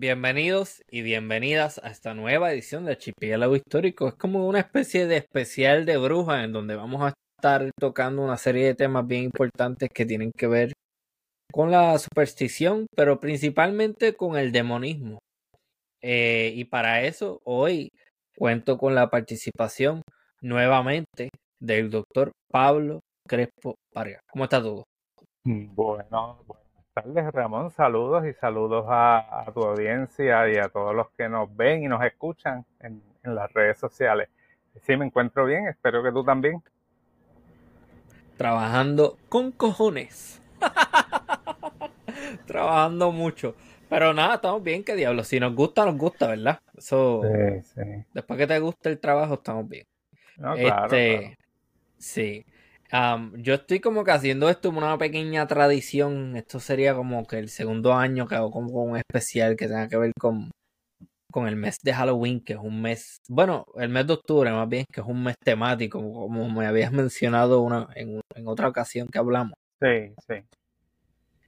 Bienvenidos y bienvenidas a esta nueva edición de Archipiélago Histórico. Es como una especie de especial de bruja en donde vamos a estar tocando una serie de temas bien importantes que tienen que ver con la superstición, pero principalmente con el demonismo. Eh, y para eso hoy cuento con la participación nuevamente del doctor Pablo Crespo Vargas. ¿Cómo está todo? Bueno, bueno tardes, Ramón. Saludos y saludos a, tu audiencia y a todos los que nos ven y nos escuchan en, las redes sociales. Sí, me encuentro bien. Espero que tú también. Trabajando con cojones. Trabajando mucho. Pero nada, estamos bien, qué diablo. Si nos gusta, nos gusta, ¿verdad? Eso. Sí, sí. Después que te guste el trabajo, estamos bien. No, claro, este, Sí yo estoy como que haciendo esto como una pequeña tradición. Esto sería como que el segundo año que hago como un especial que tenga que ver con, con el mes de Halloween, que es un mes, bueno, el mes de octubre más bien, que es un mes temático, como me habías mencionado una, en, en otra ocasión que hablamos. Sí, sí.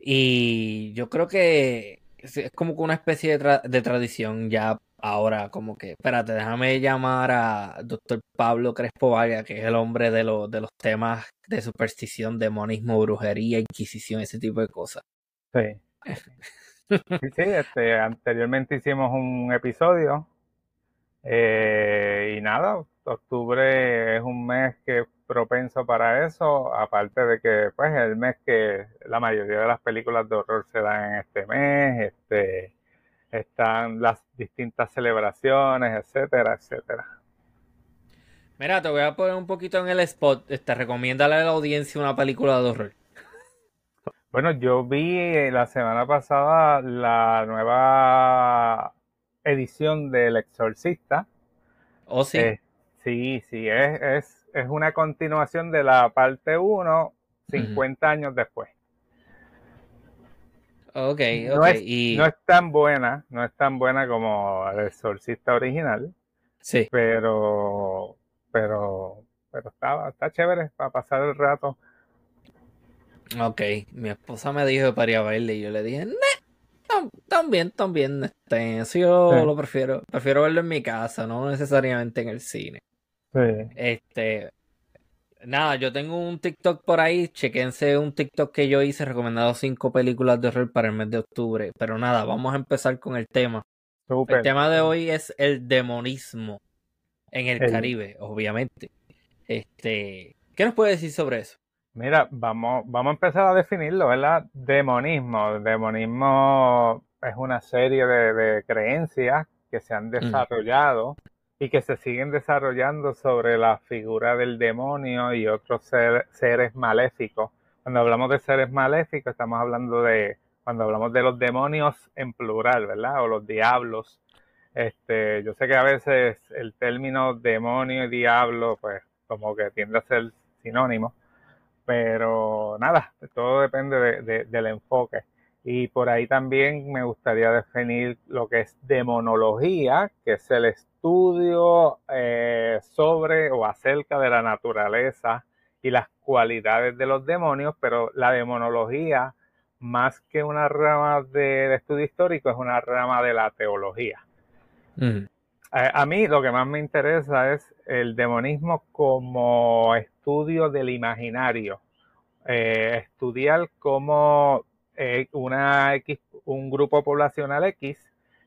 Y yo creo que es como que una especie de, de tradición ya ahora como que, espérate, déjame llamar a doctor Pablo Crespo Vargas, que es el hombre de, lo, de los temas de superstición, demonismo, brujería, inquisición, ese tipo de cosas. Sí. sí, sí, este, anteriormente hicimos un episodio eh, y nada, octubre es un mes que es propenso para eso, aparte de que pues el mes que la mayoría de las películas de horror se dan en este mes, este están las distintas celebraciones, etcétera, etcétera. Mira, te voy a poner un poquito en el spot. Te este, recomiéndale a la audiencia una película de horror. Bueno, yo vi la semana pasada la nueva edición del Exorcista. ¿Oh, sí? Eh, sí, sí, es, es, es, una continuación de la parte 1, 50 años después. Ok, no Es, no es tan buena, no es tan buena como el exorcista original. Sí. Pero, pero, pero está, está chévere para pasar el rato. Ok, mi esposa me dijo para ir a verle y yo le dije, también, también, este, eso yo lo prefiero, prefiero verlo en mi casa, no necesariamente en el cine. Sí. Este, Nada, yo tengo un TikTok por ahí. Chequense un TikTok que yo hice recomendado cinco películas de horror para el mes de octubre. Pero nada, vamos a empezar con el tema. El tema de hoy es el demonismo en el, Caribe, obviamente. Este, ¿qué nos puede decir sobre eso? Mira, vamos, vamos a empezar a definirlo, ¿verdad? Demonismo. Demonismo es una serie de, creencias que se han desarrollado y que se siguen desarrollando sobre la figura del demonio y otros seres maléficos. Cuando hablamos de seres maléficos, estamos hablando de, cuando hablamos de los demonios en plural, ¿verdad? O los diablos. Este, yo sé que a veces el término demonio y diablo, pues, como que tiende a ser sinónimo, pero nada, todo depende del enfoque. Y por ahí también me gustaría definir lo que es demonología, que es el estudio eh, sobre o acerca de la naturaleza y las cualidades de los demonios, pero la demonología, más que una rama de, estudio histórico, es una rama de la teología. Mm. A, mí lo que más me interesa es el demonismo como estudio del imaginario, eh, estudiar cómo eh, una X, un grupo poblacional X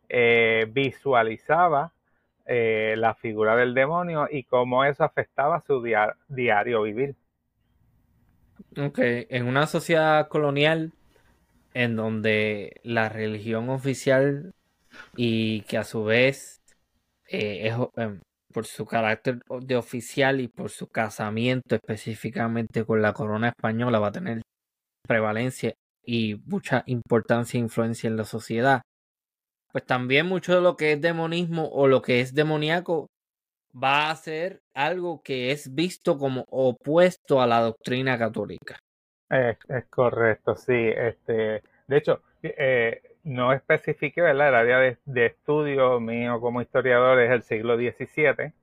eh, visualizaba eh, la figura del demonio y cómo eso afectaba su diario vivir. Ok, en una sociedad colonial en donde la religión oficial y que a su vez es em, por su carácter de oficial y por su casamiento específicamente con la corona española va a tener prevalencia y mucha importancia e influencia en la sociedad. Pues también mucho de lo que es demonismo o lo que es demoníaco va a ser algo que es visto como opuesto a la doctrina católica. Es, correcto, sí. Este, de hecho, eh, no especifique ¿verdad? el área de, estudio mío como historiador es el siglo XVII.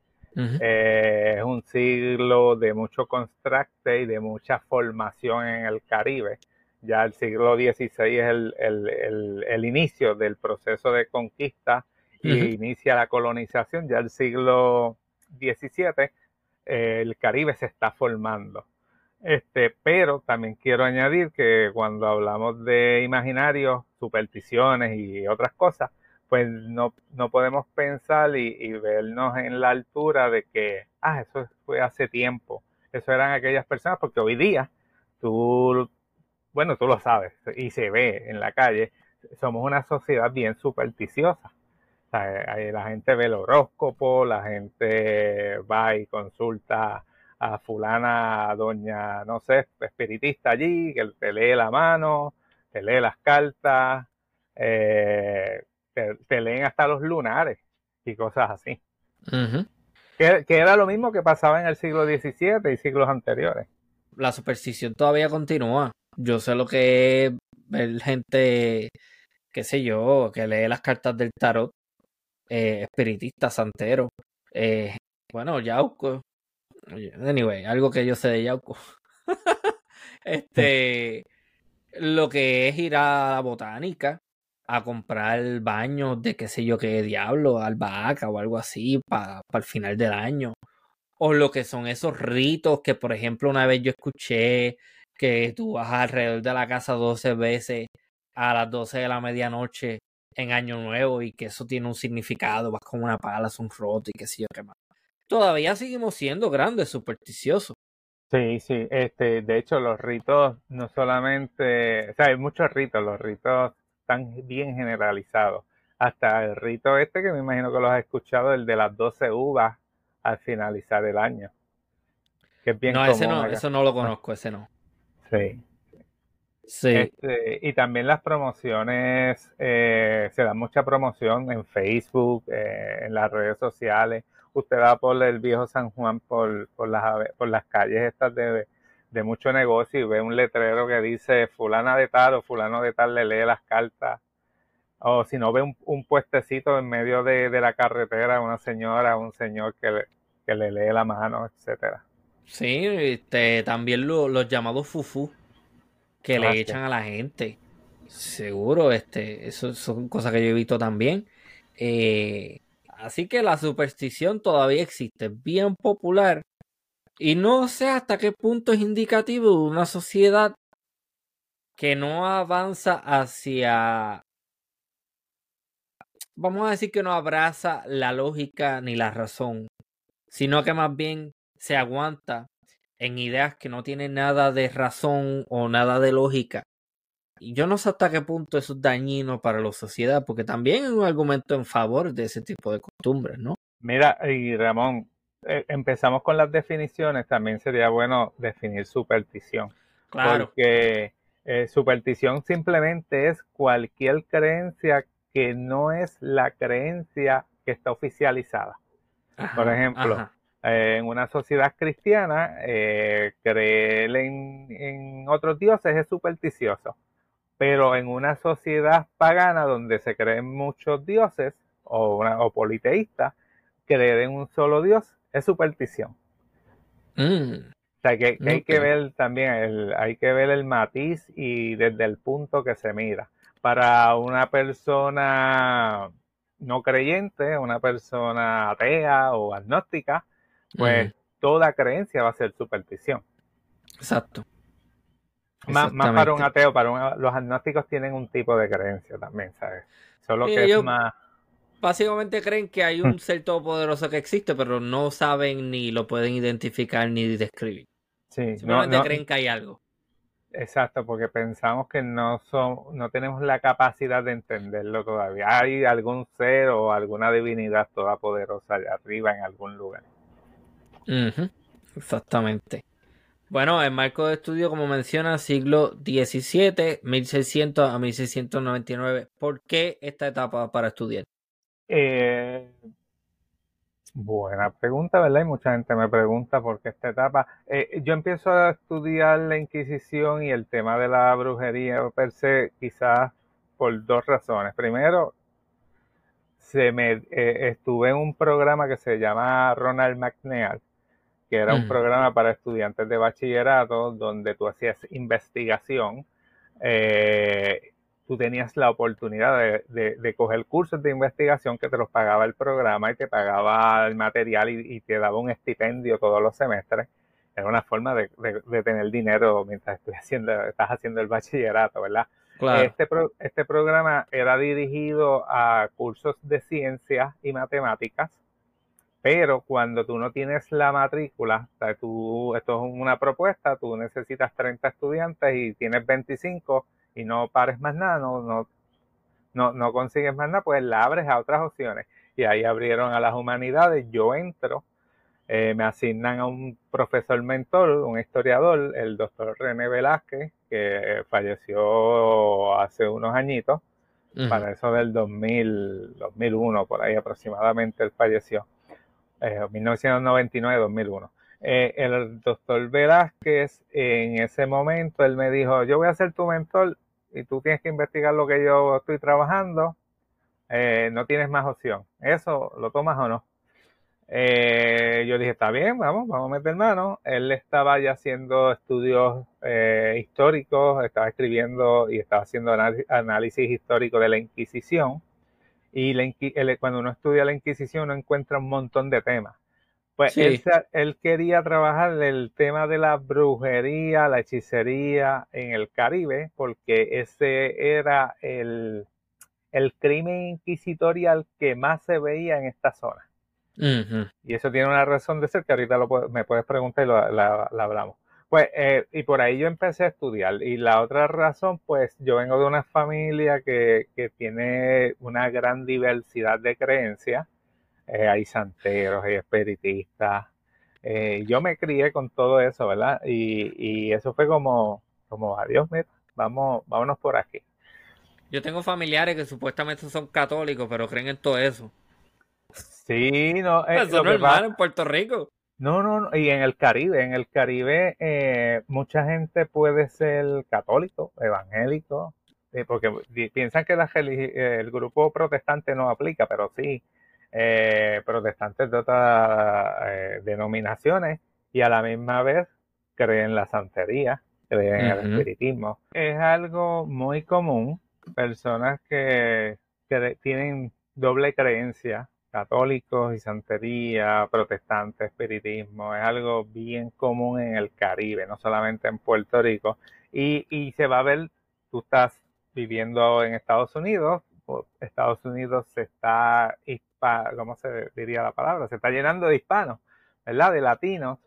Eh, es un siglo de mucho contraste y de mucha formación en el Caribe. Ya el siglo XVI es el, el, el, inicio del proceso de conquista y inicia la colonización. Ya el siglo XVII el Caribe se está formando. Este, pero también quiero añadir que cuando hablamos de imaginarios, supersticiones y otras cosas, pues no, no podemos pensar y, vernos en la altura de que, ah, eso fue hace tiempo, eso eran aquellas personas, porque hoy día tú, bueno, tú lo sabes y se ve en la calle, somos una sociedad bien supersticiosa. la gente ve el horóscopo, la gente va y consulta a fulana, doña, no sé, espiritista allí, que te lee la mano, te lee las cartas, eh, te, leen hasta los lunares y cosas así. que, era lo mismo que pasaba en el siglo XVII y siglos anteriores. La superstición todavía continúa. Yo sé lo que es ver gente, qué sé yo, que lee las cartas del tarot, eh, espiritista, santero. Eh, bueno, Yauco, Anyway, algo que yo sé de Yauco. este, lo que es ir a la botánica a comprar baños de qué sé yo qué diablo, albahaca o algo así para el final del año. O lo que son esos ritos que, por ejemplo, una vez yo escuché que tú vas alrededor de la casa 12 veces a las 12 de la medianoche en Año Nuevo y que eso tiene un significado, vas con una pala, un roto y qué sé yo qué más todavía seguimos siendo grandes, supersticiosos. Sí, sí, este, de hecho los ritos no solamente, o sea, hay muchos ritos, los ritos están bien generalizados. Hasta el rito este que me imagino que lo has escuchado, el de las 12 uvas al finalizar el año. Que es bien no, ese no, eso no lo conozco, ese no. Sí. Sí. Este, y también las promociones, eh, se da mucha promoción en Facebook, eh, en las redes sociales usted va por el viejo San Juan, por, por, las, por las calles estas de, de mucho negocio y ve un letrero que dice fulana de tal o fulano de tal le lee las cartas. O si no ve un, puestecito en medio de, la carretera, una señora, un señor que le, que le lee la mano, etcétera. Sí, este, también los llamados fufu que le ah, echan a la gente. Seguro, este, eso son cosas que yo he visto también. Eh, Así que la superstición todavía existe, bien popular. Y no sé hasta qué punto es indicativo de una sociedad que no avanza hacia... Vamos a decir que no abraza la lógica ni la razón, sino que más bien se aguanta en ideas que no tienen nada de razón o nada de lógica yo no sé hasta qué punto eso es dañino para la sociedad, porque también es un argumento en favor de ese tipo de costumbres, ¿no? Mira, y Ramón, eh, empezamos con las definiciones, también sería bueno definir superstición. Claro. Porque eh, superstición simplemente es cualquier creencia que no es la creencia que está oficializada. Por ejemplo, eh, en una sociedad cristiana, creer en, en otros dioses es supersticioso pero en una sociedad pagana donde se creen muchos dioses o, una, politeísta, creer en un solo dios es superstición. Mm. O sea que, hay que ver también, el, hay que ver el matiz y desde el punto que se mira. Para una persona no creyente, una persona atea o agnóstica, pues toda creencia va a ser superstición. Exacto. Más, para un ateo, para los agnósticos tienen un tipo de creencia también, ¿sabes? Solo que es más... Básicamente creen que hay un ser todopoderoso que existe, pero no saben ni lo pueden identificar ni describir. Sí, Simplemente creen que hay algo. Exacto, porque pensamos que no son, no tenemos la capacidad de entenderlo todavía. Hay algún ser o alguna divinidad todopoderosa allá arriba en algún lugar. Exactamente. Bueno, el marco de estudio, como menciona, siglo XVII, 1600 a 1699. ¿Por qué esta etapa para estudiar? Eh, buena pregunta, ¿verdad? Y mucha gente me pregunta por qué esta etapa. Eh, yo empiezo a estudiar la Inquisición y el tema de la brujería per se, quizás por dos razones. Primero, se me, eh, estuve en un programa que se llama Ronald McNeil que era un programa para estudiantes de bachillerato donde tú hacías investigación eh, tú tenías la oportunidad de, de, coger cursos de investigación que te los pagaba el programa y te pagaba el material y, te daba un estipendio todos los semestres. Era una forma de, de tener dinero mientras estoy haciendo, estás haciendo el bachillerato, ¿verdad? Este, este programa era dirigido a cursos de ciencias y matemáticas, pero cuando tú no tienes la matrícula, tú, esto es una propuesta, tú necesitas 30 estudiantes y tienes 25 y no pares más nada, no, no, no, consigues más nada, pues la abres a otras opciones. Y ahí abrieron a las humanidades, yo entro, eh, me asignan a un profesor mentor, un historiador, el doctor René Velázquez, que falleció hace unos añitos, para eso del 2000, 2001, por ahí aproximadamente él falleció, eh, 1999-2001. Eh, el doctor Velázquez, en ese momento, él me dijo, yo voy a ser tu mentor y tú tienes que investigar lo que yo estoy trabajando, eh, no tienes más opción. ¿Eso lo tomas o no? Eh, yo dije, está bien, vamos, vamos a meter mano. Él estaba ya haciendo estudios eh, históricos, estaba escribiendo y estaba haciendo análisis histórico de la Inquisición. Y cuando uno estudia la Inquisición, uno encuentra un montón de temas. Pues él, él, quería trabajar el tema de la brujería, la hechicería en el Caribe, porque ese era el, el crimen inquisitorial que más se veía en esta zona. Y eso tiene una razón de ser que ahorita lo, me puedes preguntar y lo, la, hablamos. Pues, eh, y por ahí yo empecé a estudiar. Y la otra razón, pues, yo vengo de una familia que, que tiene una gran diversidad de creencias. Eh, hay santeros, hay espiritistas. Eh, yo me crié con todo eso, ¿verdad? Y, y eso fue como, como, adiós, mira, vamos, vámonos por aquí. Yo tengo familiares que supuestamente son católicos, pero creen en todo eso. Sí, no. Eh, Eso no es en Puerto Rico. No, no, no, y en el Caribe, en el Caribe eh, mucha gente puede ser católico, evangélico, eh, porque piensan que la, el grupo protestante no aplica, pero sí, eh, protestantes de otras denominaciones y a la misma vez creen en la santería, creen en el espiritismo. Es algo muy común, personas que, que tienen doble creencia católicos y santería, protestantes, espiritismo, es algo bien común en el Caribe, no solamente en Puerto Rico. Y, y se va a ver, tú estás viviendo en Estados Unidos, Estados Unidos se está, ¿cómo se diría la palabra? Se está llenando de hispanos, ¿verdad? De latinos,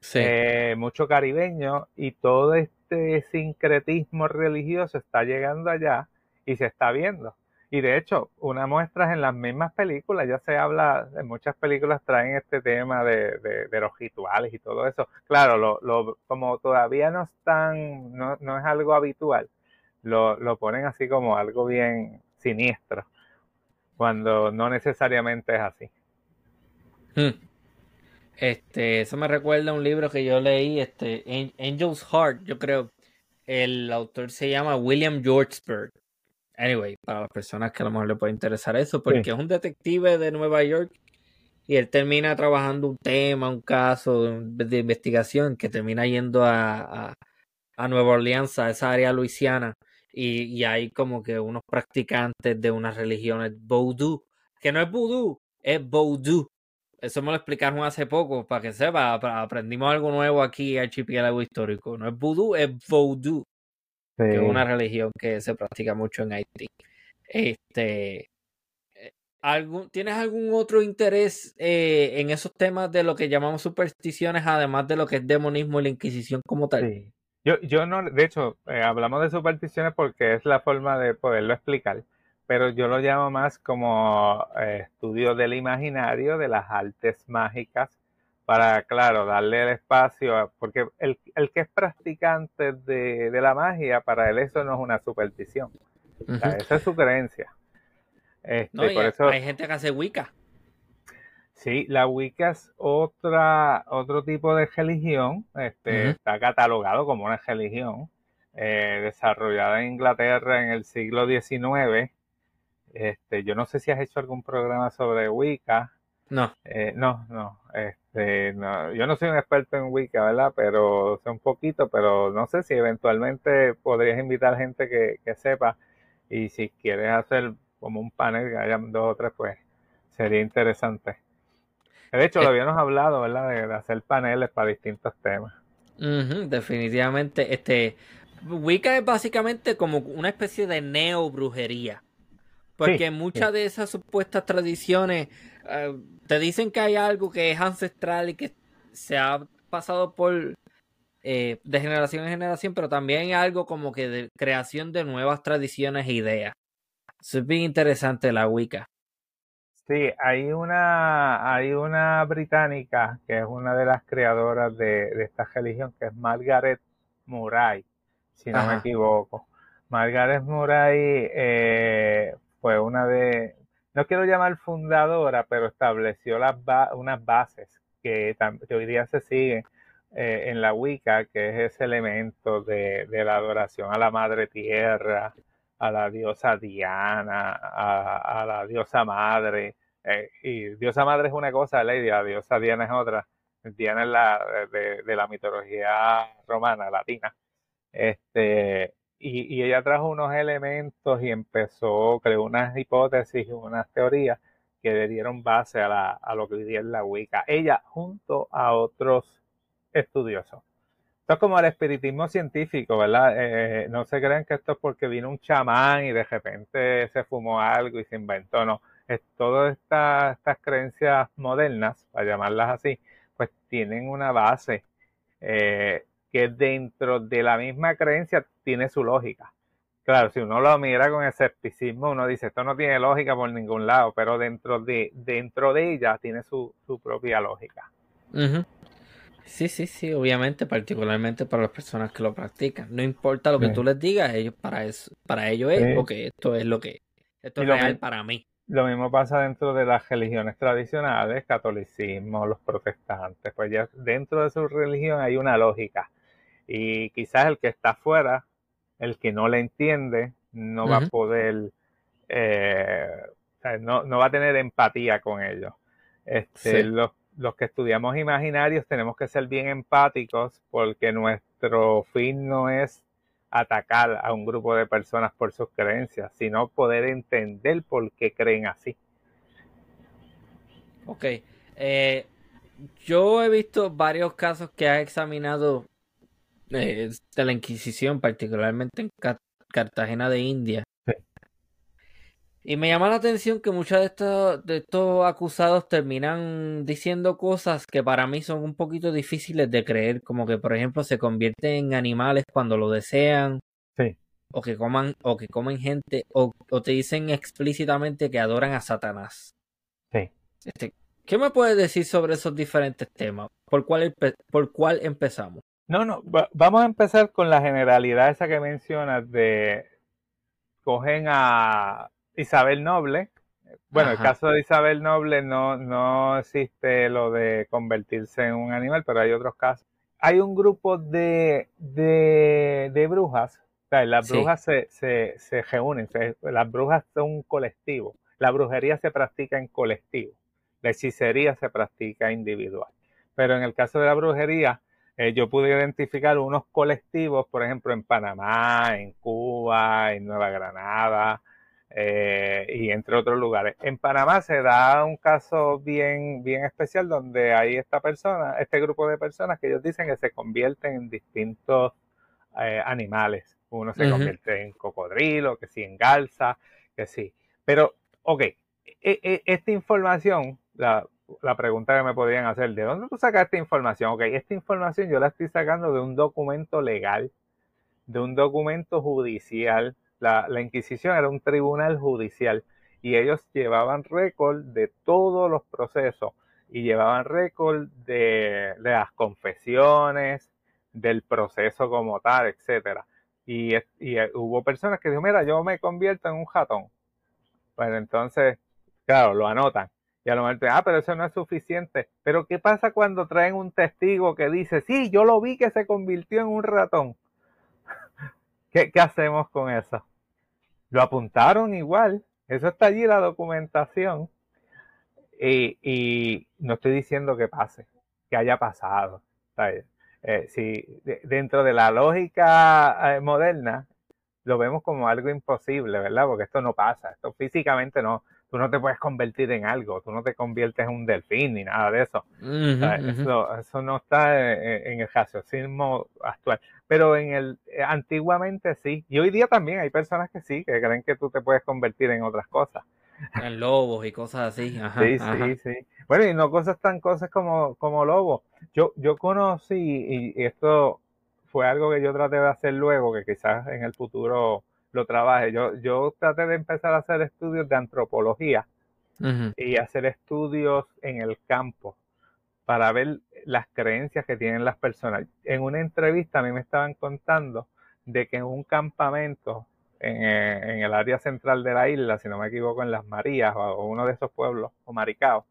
sí. eh, mucho caribeño, y todo este sincretismo religioso está llegando allá y se está viendo. Y de hecho, una muestra es en las mismas películas, ya se habla, en muchas películas traen este tema de, de, los rituales y todo eso. Claro, lo, lo, como todavía no están, no, no es algo habitual, lo, lo, ponen así como algo bien siniestro, cuando no necesariamente es así. Hmm. Este, eso me recuerda a un libro que yo leí, este, Angel's Heart, yo creo. El autor se llama William Georgesburg Anyway, para las personas que a lo mejor le puede interesar eso, porque es un detective de Nueva York y él termina trabajando un tema, un caso de investigación que termina yendo a, a, Nueva Orleans, a esa área luisiana, y, y, hay como que unos practicantes de unas religiones voodoo, que no es voodoo, es voodoo. Eso me lo explicaron hace poco, para que sepa, aprendimos algo nuevo aquí, archipiélago histórico. No es voodoo, es voodoo que es una religión que se practica mucho en Haití. Este, eh, ¿algún, ¿Tienes algún otro interés eh, en esos temas de lo que llamamos supersticiones, además de lo que es demonismo y la Inquisición como tal? Sí. Yo, yo no, de hecho, eh, hablamos de supersticiones porque es la forma de poderlo explicar, pero yo lo llamo más como estudio del imaginario, de las artes mágicas, para, claro, darle el espacio, porque el, el que es practicante de, de, la magia, para él eso no es una superstición. esa es su creencia. Este, por eso, hay gente que hace Wicca. Sí, la Wicca es otra, otro tipo de religión, este, está catalogado como una religión, eh, desarrollada en Inglaterra en el siglo XIX. Este, yo no sé si has hecho algún programa sobre Wicca, No. Eh, no, no, este, no. Yo no soy un experto en Wicca, ¿verdad? Pero sé un poquito, pero no sé si eventualmente podrías invitar gente que, que sepa. Y si quieres hacer como un panel, que hayan dos o tres, pues sería interesante. De hecho, lo eh. habíamos hablado, ¿verdad? De, hacer paneles para distintos temas. definitivamente, este, Wicca es básicamente como una especie de neo brujería. Porque muchas de esas supuestas tradiciones eh, te dicen que hay algo que es ancestral y que se ha pasado por eh, de generación en generación, pero también hay algo como que de creación de nuevas tradiciones e ideas. Eso es bien interesante la Wicca. Sí, hay una, hay una británica que es una de las creadoras de, esta religión, que es Margaret Murray, si no me equivoco. Margaret Murray eh, fue una de, no quiero llamar fundadora, pero estableció unas bases que, hoy día se siguen eh, en la Wicca, que es ese elemento de, la adoración a la Madre Tierra, a la diosa Diana, a, la diosa Madre. Eh, y diosa Madre es una cosa, Lady, la diosa Diana es otra. Diana es la de, de la mitología romana, latina. Este, y, ella trajo unos elementos y empezó, creó unas hipótesis y unas teorías que le dieron base a, a lo que hoy día es la Wicca. Ella junto a otros estudiosos. Esto es como el espiritismo científico, ¿verdad? Eh, no se crean que esto es porque vino un chamán y de repente se fumó algo y se inventó, no. Es, todas estas, estas creencias modernas, para llamarlas así, pues tienen una base. Eh, que dentro de la misma creencia tiene su lógica. Claro, si uno lo mira con escepticismo, uno dice, esto no tiene lógica por ningún lado, pero dentro de, dentro de ella tiene su, propia lógica. Sí, sí, sí, obviamente, particularmente para las personas que lo practican. No importa lo que tú les digas, ellos para eso, para ellos es, porque esto es lo que, esto es real para mí. Lo mismo pasa dentro de las religiones tradicionales, catolicismo, los protestantes, pues ya dentro de su religión hay una lógica. Y quizás el que está afuera, el que no le entiende, no va a poder, eh, no, no, va a tener empatía con ellos. Este, los, los que estudiamos imaginarios tenemos que ser bien empáticos porque nuestro fin no es atacar a un grupo de personas por sus creencias, sino poder entender por qué creen así. Ok. Eh, yo he visto varios casos que ha examinado eh, de la Inquisición, particularmente en Cartagena de India. Y me llama la atención que muchos de estos, de estos acusados terminan diciendo cosas que para mí son un poquito difíciles de creer, como que por ejemplo se convierten en animales cuando lo desean, o que coman, o que comen gente, o, te dicen explícitamente que adoran a Satanás. Sí. Este, ¿Qué me puedes decir sobre esos diferentes temas? ¿Por cuál, por cuál empezamos? No, no, vamos a empezar con la generalidad esa que mencionas de cogen a Isabel Noble. Bueno, el caso de Isabel Noble no, no existe lo de convertirse en un animal, pero hay otros casos. Hay un grupo de, de, brujas, o sea, las brujas se, se, se reúnen, las brujas son un colectivo. La brujería se practica en colectivo, la hechicería se practica individual. Pero en el caso de la brujería, eh, yo pude identificar unos colectivos, por ejemplo, en Panamá, en Cuba, en Nueva Granada eh, y entre otros lugares. En Panamá se da un caso bien, bien especial donde hay esta persona, este grupo de personas que ellos dicen que se convierten en distintos eh, animales. Uno se convierte en cocodrilo, que sí, en garza, que sí. Pero, ok, e, e, esta información, la, la pregunta que me podrían hacer, ¿de dónde tú sacas esta información? Ok, esta información yo la estoy sacando de un documento legal, de un documento judicial. La, Inquisición era un tribunal judicial y ellos llevaban récord de todos los procesos y llevaban récord de, las confesiones, del proceso como tal, etcétera. Y, y, hubo personas que dijeron, mira, yo me convierto en un jatón. Bueno, entonces, claro, lo anotan. Y a lo mejor, ah, pero eso no es suficiente. Pero ¿qué pasa cuando traen un testigo que dice, sí, yo lo vi que se convirtió en un ratón? ¿Qué, hacemos con eso? Lo apuntaron igual. Eso está allí la documentación. Y, no estoy diciendo que pase, que haya pasado. Eh, si dentro de la lógica eh, moderna lo vemos como algo imposible, ¿verdad? Porque esto no pasa, esto físicamente no, tú no te puedes convertir en algo, tú no te conviertes en un delfín ni nada de eso. eso, no está en, el raciocinio actual. Pero en el eh, antiguamente sí. Y hoy día también hay personas que sí, que creen que tú te puedes convertir en otras cosas. En lobos y cosas así. sí, sí, sí. Bueno, y no cosas tan cosas como, como lobos. Yo, yo conocí, y esto fue algo que yo traté de hacer luego, que quizás en el futuro lo trabaje. Yo, yo traté de empezar a hacer estudios de antropología y hacer estudios en el campo para ver las creencias que tienen las personas. En una entrevista a mí me estaban contando de que en un campamento en, eh, el área central de la isla, si no me equivoco, en Las Marías o, uno de esos pueblos, o Maricao,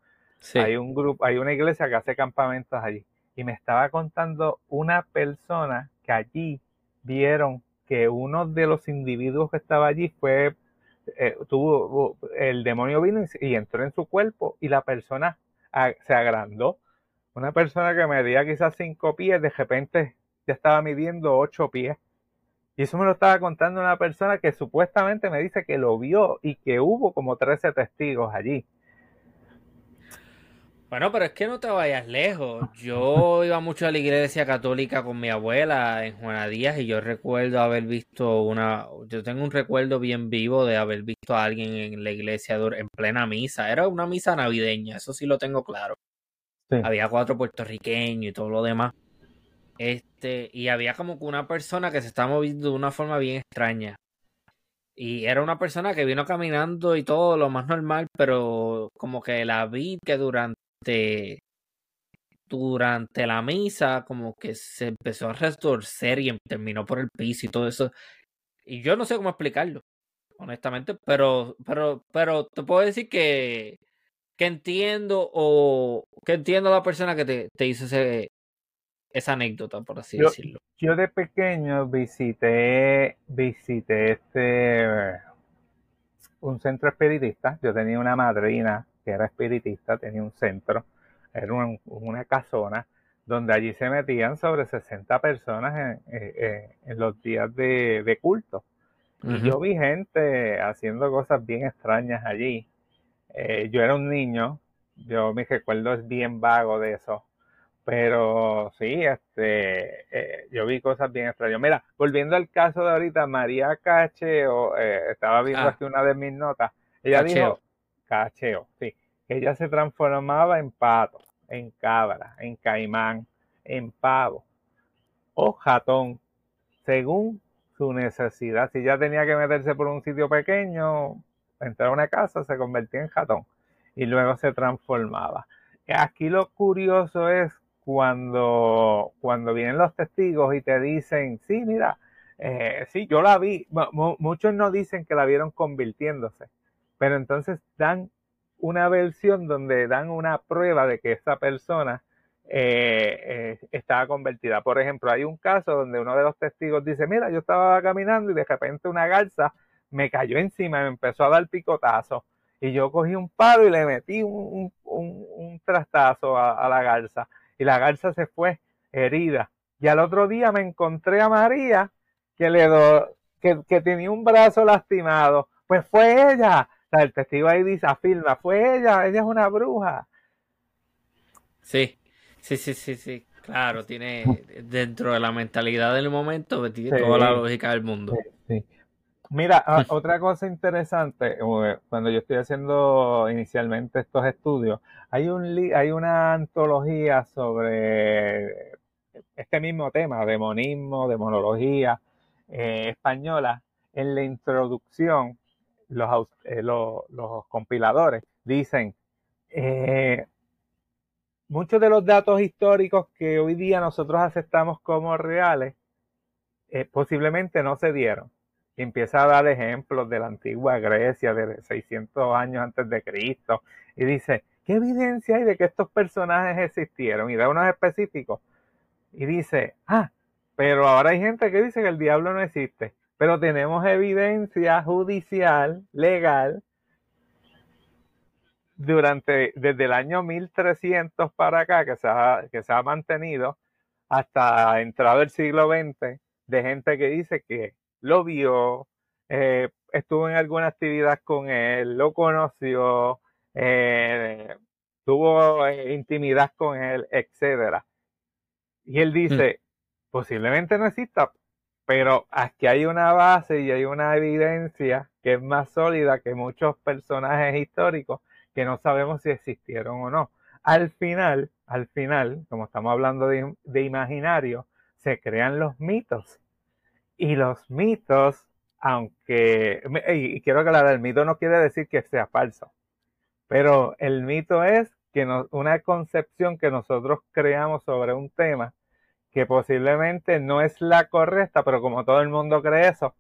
hay un grupo, hay una iglesia que hace campamentos allí. Y me estaba contando una persona que allí vieron que uno de los individuos que estaba allí fue, eh, tuvo, el demonio vino y, entró en su cuerpo y la persona se agrandó. Una persona que medía quizás cinco pies, de repente ya estaba midiendo ocho pies. Y eso me lo estaba contando una persona que supuestamente me dice que lo vio y que hubo como 13 testigos allí. Bueno, pero es que no te vayas lejos. Yo iba mucho a la iglesia católica con mi abuela en Juana Díaz y yo recuerdo haber visto una, yo tengo un recuerdo bien vivo de haber visto a alguien en la iglesia en plena misa. Era una misa navideña, eso sí lo tengo claro. Había cuatro puertorriqueños y todo lo demás. Este, y había como que una persona que se estaba moviendo de una forma bien extraña. Y era una persona que vino caminando y todo lo más normal, pero como que la vi que durante durante la misa como que se empezó a retorcer y terminó por el piso y todo eso. Y yo no sé cómo explicarlo, honestamente, pero, pero, pero te puedo decir que, que entiendo o que entiendo a la persona que te, te hizo ese, esa anécdota, por así decirlo. Yo de pequeño visité, visité este un centro espiritista. Yo tenía una madrina que era espiritista, tenía un centro, era una casona, donde allí se metían sobre 60 personas en, los días de, culto. Y yo vi gente haciendo cosas bien extrañas allí. Eh, yo era un niño, yo mi recuerdo es bien vago de eso. Pero sí, este, eh, yo vi cosas bien extrañas. Mira, volviendo al caso de ahorita, María Cacheo, eh, estaba viendo ah. aquí una de mis notas. Ella dijo, cacheo, sí. Ella se transformaba en pato, en cabra, en caimán, en pavo o jatón, según su necesidad. Si ya tenía que meterse por un sitio pequeño, entrar a una casa, se convertía en jatón y luego se transformaba. Aquí lo curioso es cuando, cuando vienen los testigos y te dicen, sí, mira, eh, sí, yo la vi. muchos no dicen que la vieron convirtiéndose, pero entonces dan una versión donde dan una prueba de que esa persona eh, eh, estaba convertida. Por ejemplo, hay un caso donde uno de los testigos dice, mira, yo estaba caminando y de repente una garza me cayó encima me empezó a dar picotazo. Y yo cogí un palo y le metí un, trastazo a, la garza. Y la garza se fue herida. Y al otro día me encontré a María que, le do, que, que tenía un brazo lastimado. Pues fue ella el testigo ahí dice, afirma, fue ella, ella es una bruja. Sí, sí, sí, sí, sí. Claro, tiene dentro de la mentalidad del momento, tiene toda la lógica del mundo. Mira, otra cosa interesante, cuando yo estoy haciendo inicialmente estos estudios, hay, un hay una antología sobre este mismo tema, demonismo, demonología eh, española. En la introducción eh, los, compiladores dicen, eh, muchos de los datos históricos que hoy día nosotros aceptamos como reales, eh, posiblemente no se dieron. Empieza a dar ejemplos de la antigua Grecia, de 600 años antes de Cristo, y dice, ¿qué evidencia hay de que estos personajes existieron? Y da unos específicos. Y dice, ah, pero ahora hay gente que dice que el diablo no existe pero tenemos evidencia judicial, legal, durante, desde el año 1300 para acá, que se ha, que se ha mantenido hasta entrado el siglo XX, de gente que dice que lo vio, eh, estuvo en alguna actividad con él, lo conoció, eh, tuvo eh, intimidad con él, etcétera. Y él dice, mm. posiblemente no exista, pero aquí hay una base y hay una evidencia que es más sólida que muchos personajes históricos que no sabemos si existieron o no. Al final, al final, como estamos hablando de, de imaginario, se crean los mitos. Y los mitos, aunque, y quiero aclarar, el mito no quiere decir que sea falso, pero el mito es que una concepción que nosotros creamos sobre un tema que posiblemente no es la correcta, pero como todo el mundo cree eso,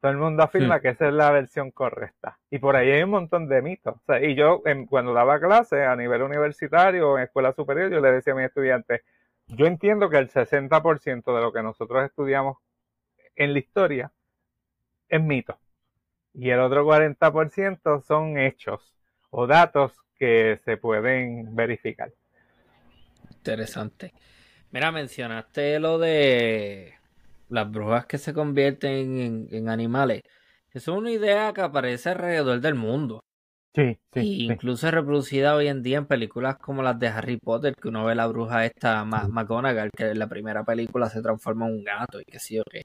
todo el mundo afirma que esa es la versión correcta. Y por ahí hay un montón de mitos. y yo cuando daba clase a nivel universitario o en escuela superior, yo le decía a mis estudiantes, yo entiendo que el 60% de lo que nosotros estudiamos en la historia es mito. Y el otro 40% son hechos o datos que se pueden verificar. Interesante. Mira, mencionaste lo de las brujas que se convierten en, animales. Eso es una idea que aparece alrededor del mundo. Sí, sí. incluso es reproducida hoy en día en películas como las de Harry Potter, que uno ve la bruja esta McGonagall, que en la primera película se transforma en un gato y que sí o qué.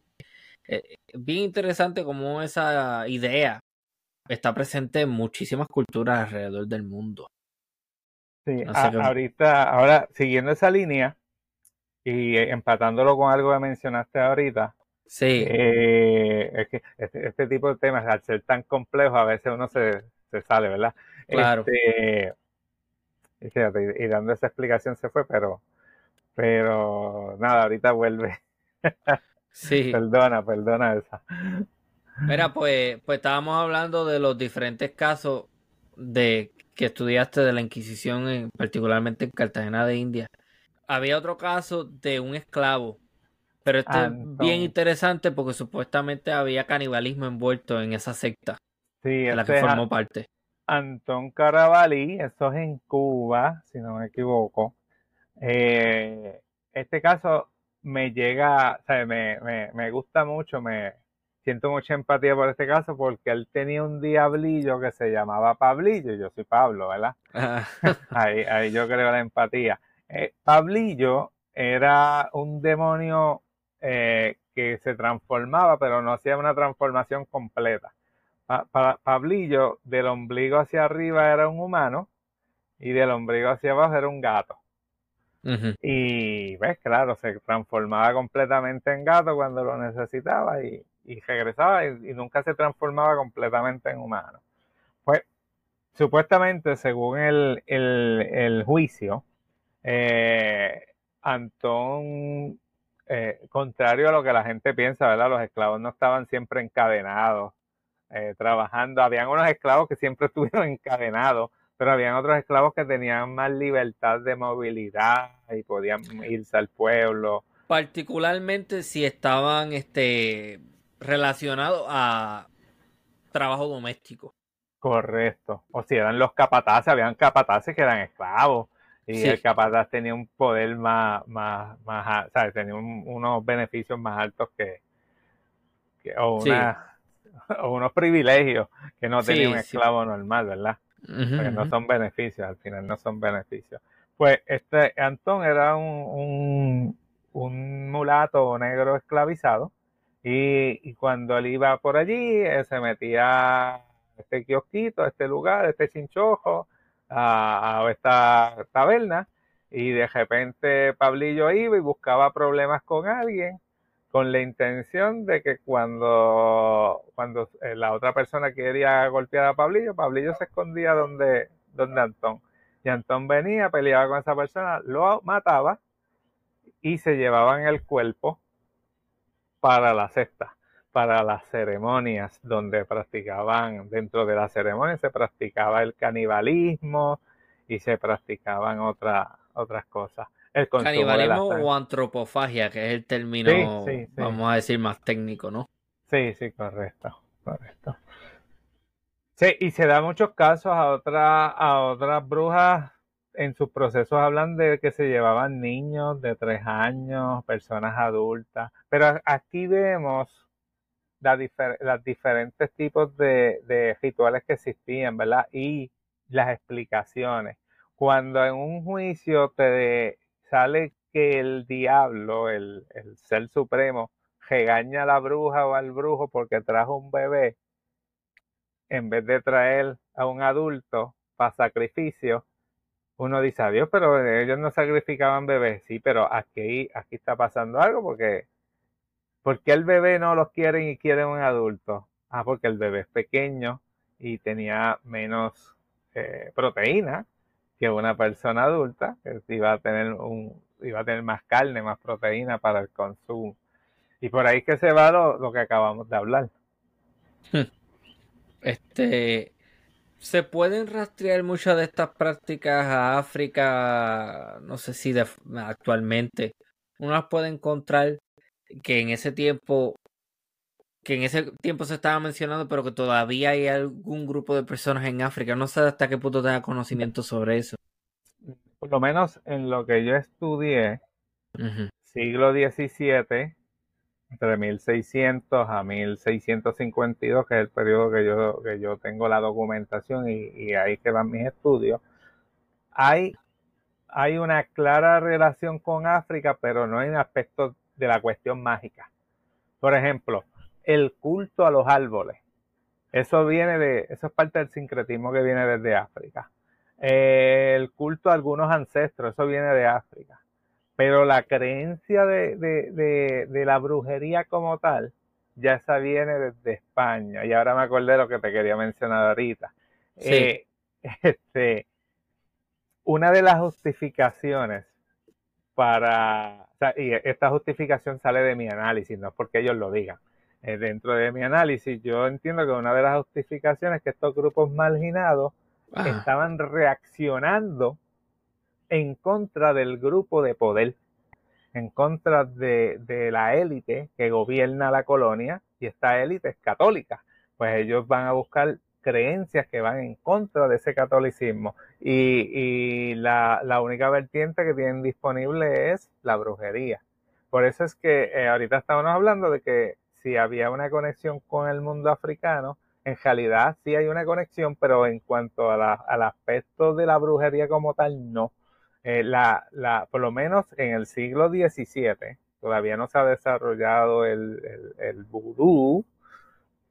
Eh, bien interesante como esa idea está presente en muchísimas culturas alrededor del mundo. Sí, ahorita, ahora siguiendo esa línea y empatándolo con algo que mencionaste ahorita, sí. Eh, es que este, este, tipo de temas, al ser tan complejos, a veces uno se, se sale, ¿verdad? Claro. Este, y, dando esa explicación se fue, pero, pero nada, ahorita vuelve. sí. Perdona, perdona esa. Mira, pues, pues estábamos hablando de los diferentes casos de que estudiaste de la Inquisición, en, particularmente en Cartagena de India. Había otro caso de un esclavo, pero este es bien interesante porque supuestamente había canibalismo envuelto en esa secta sí, de la que formó parte. Antón Carabalí, eso es en Cuba, si no me equivoco. Eh, este caso me llega, o sea, me, me, me gusta mucho, me, siento mucha empatía por este caso porque él tenía un diablillo que se llamaba Pablillo, yo soy Pablo, ¿verdad? ahí, ahí, yo creo la empatía. Eh, Pablillo era un demonio eh, que se transformaba, pero no hacía una transformación completa. Pablillo, del ombligo hacia arriba era un humano y del ombligo hacia abajo era un gato. Y ves, claro, se transformaba completamente en gato cuando lo necesitaba y, y regresaba y, nunca se transformaba completamente en humano. Pues supuestamente, según el, el, juicio, eh, Antón, eh, contrario a lo que la gente piensa, ¿verdad? Los esclavos no estaban siempre encadenados, eh, trabajando. Habían unos esclavos que siempre estuvieron encadenados, pero habían otros esclavos que tenían más libertad de movilidad y podían irse al pueblo. Particularmente si estaban este, relacionado a trabajo doméstico. Correcto. O si eran los capataces, habían capataces que eran esclavos. Y el capataz tenía un poder más, más, más, ¿sabes? Tenía unos beneficios más altos que, o, unos privilegios que no tenía un esclavo normal, ¿verdad? Porque no son beneficios, al final no son beneficios. Pues este Antón era un, un, un mulato negro esclavizado y, cuando él iba por allí, eh, se metía a este kiosquito, a este lugar, a este chinchojo, a, esta taberna, y de repente Pablillo iba y buscaba problemas con alguien con la intención de que cuando, cuando eh, la otra persona quería golpear a Pablillo, Pablillo se escondía donde, donde Antón. Y Antón venía, peleaba con esa persona, lo mataba y se llevaban el cuerpo para la cesta, para las ceremonias donde practicaban, dentro de las ceremonias se practicaba el canibalismo y se practicaban otras otras cosas. El canibalismo o antropofagia, que es el término, vamos a decir, más técnico, ¿no? Sí, sí, correcto, correcto. Sí, y se da muchos casos a, otra, a otras brujas en sus procesos hablan de que se llevaban niños de tres años, personas adultas, pero aquí vemos los diferentes tipos de, rituales que existían, ¿verdad? Y las explicaciones. Cuando en un juicio te sale que el diablo, el, el ser supremo, regaña a la bruja o al brujo porque trajo un bebé, en vez de traer a un adulto para sacrificio, uno dice, adiós, pero ellos no sacrificaban bebés. Sí, pero aquí, aquí está pasando algo porque, porque el bebé no los quieren y quieren un adulto. Ah, porque el bebé es pequeño y tenía menos eh, proteína que una persona adulta, que iba a tener un, iba a tener más carne, más proteína para el consumo. Y por ahí que se va lo, lo que acabamos de hablar. Este, se pueden rastrear muchas de estas prácticas a África, no sé si actualmente. Uno las puede encontrar que en ese tiempo, que en ese tiempo se estaba mencionando, pero que todavía hay algún grupo de personas en África. No sé hasta qué punto tenga conocimiento sobre eso. Por lo menos en lo que yo estudié, siglo XVII, entre 1600 a 1652, que es el periodo que yo, que yo tengo la documentación y, ahí que van mis estudios, hay, hay una clara relación con África, pero no en aspectos de la cuestión mágica. Por ejemplo, el culto a los árboles. Eso viene de, eso es parte del sincretismo que viene desde África. el culto a algunos ancestros, eso viene de África. Pero la creencia de, la brujería como tal, ya esa viene desde España. Y ahora me acordé de lo que te quería mencionar ahorita. Eh, este, una de las justificaciones para, y esta justificación sale de mi análisis, no es porque ellos lo digan. Eh, dentro de mi análisis, yo entiendo que una de las justificaciones es que estos grupos marginados estaban reaccionando en contra del grupo de poder, en contra de, la élite que gobierna la colonia y esta élite es católica. Pues ellos van a buscar creencias que van en contra de ese catolicismo y, la, única vertiente que tienen disponible es la brujería. Por eso es que eh, ahorita estamos hablando de que si había una conexión con el mundo africano, en realidad sí hay una conexión, pero en cuanto al aspecto de la brujería como tal, no. Eh, la, la, por lo menos en el siglo XVII, todavía no se ha desarrollado el, el, vudú,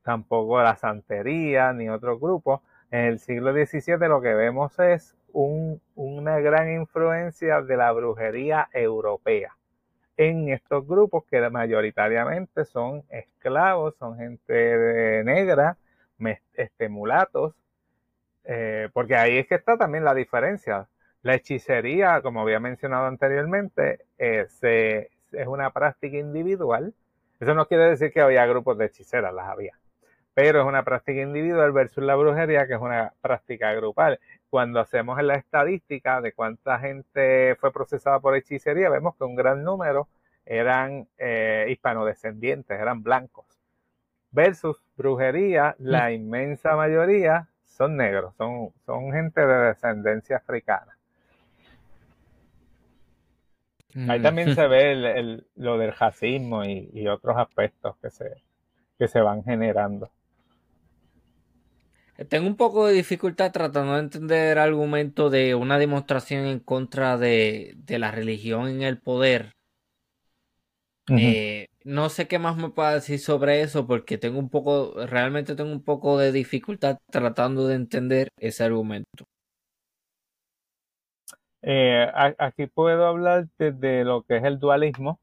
tampoco la santería ni otro grupo. En el siglo XVII lo que vemos es una gran influencia de la brujería europea en estos grupos que mayoritariamente son esclavos, son gente negra, este, mulatos, eh, porque ahí es que está también la diferencia. La hechicería, como había mencionado anteriormente, eh, es una práctica individual. Eso no quiere decir que había grupos de hechiceras, las había. Pero es una práctica individual versus la brujería, que es una práctica grupal. Cuando hacemos la estadística de cuánta gente fue procesada por hechicería, vemos que un gran número eran eh, hispanodescendientes, eran blancos. Versus brujería, la mm. inmensa mayoría son negros, son, son gente de descendencia africana. Ahí también se ve lo del racismo y, otros aspectos que se, que se van generando. Tengo un poco de dificultad tratando de entender el argumento de una demostración en contra de, la religión en el poder. Eh, no sé qué más me pueda decir sobre eso porque tengo un poco, realmente tengo un poco de dificultad tratando de entender ese argumento. Eh, aquí puedo hablar de lo que es el dualismo,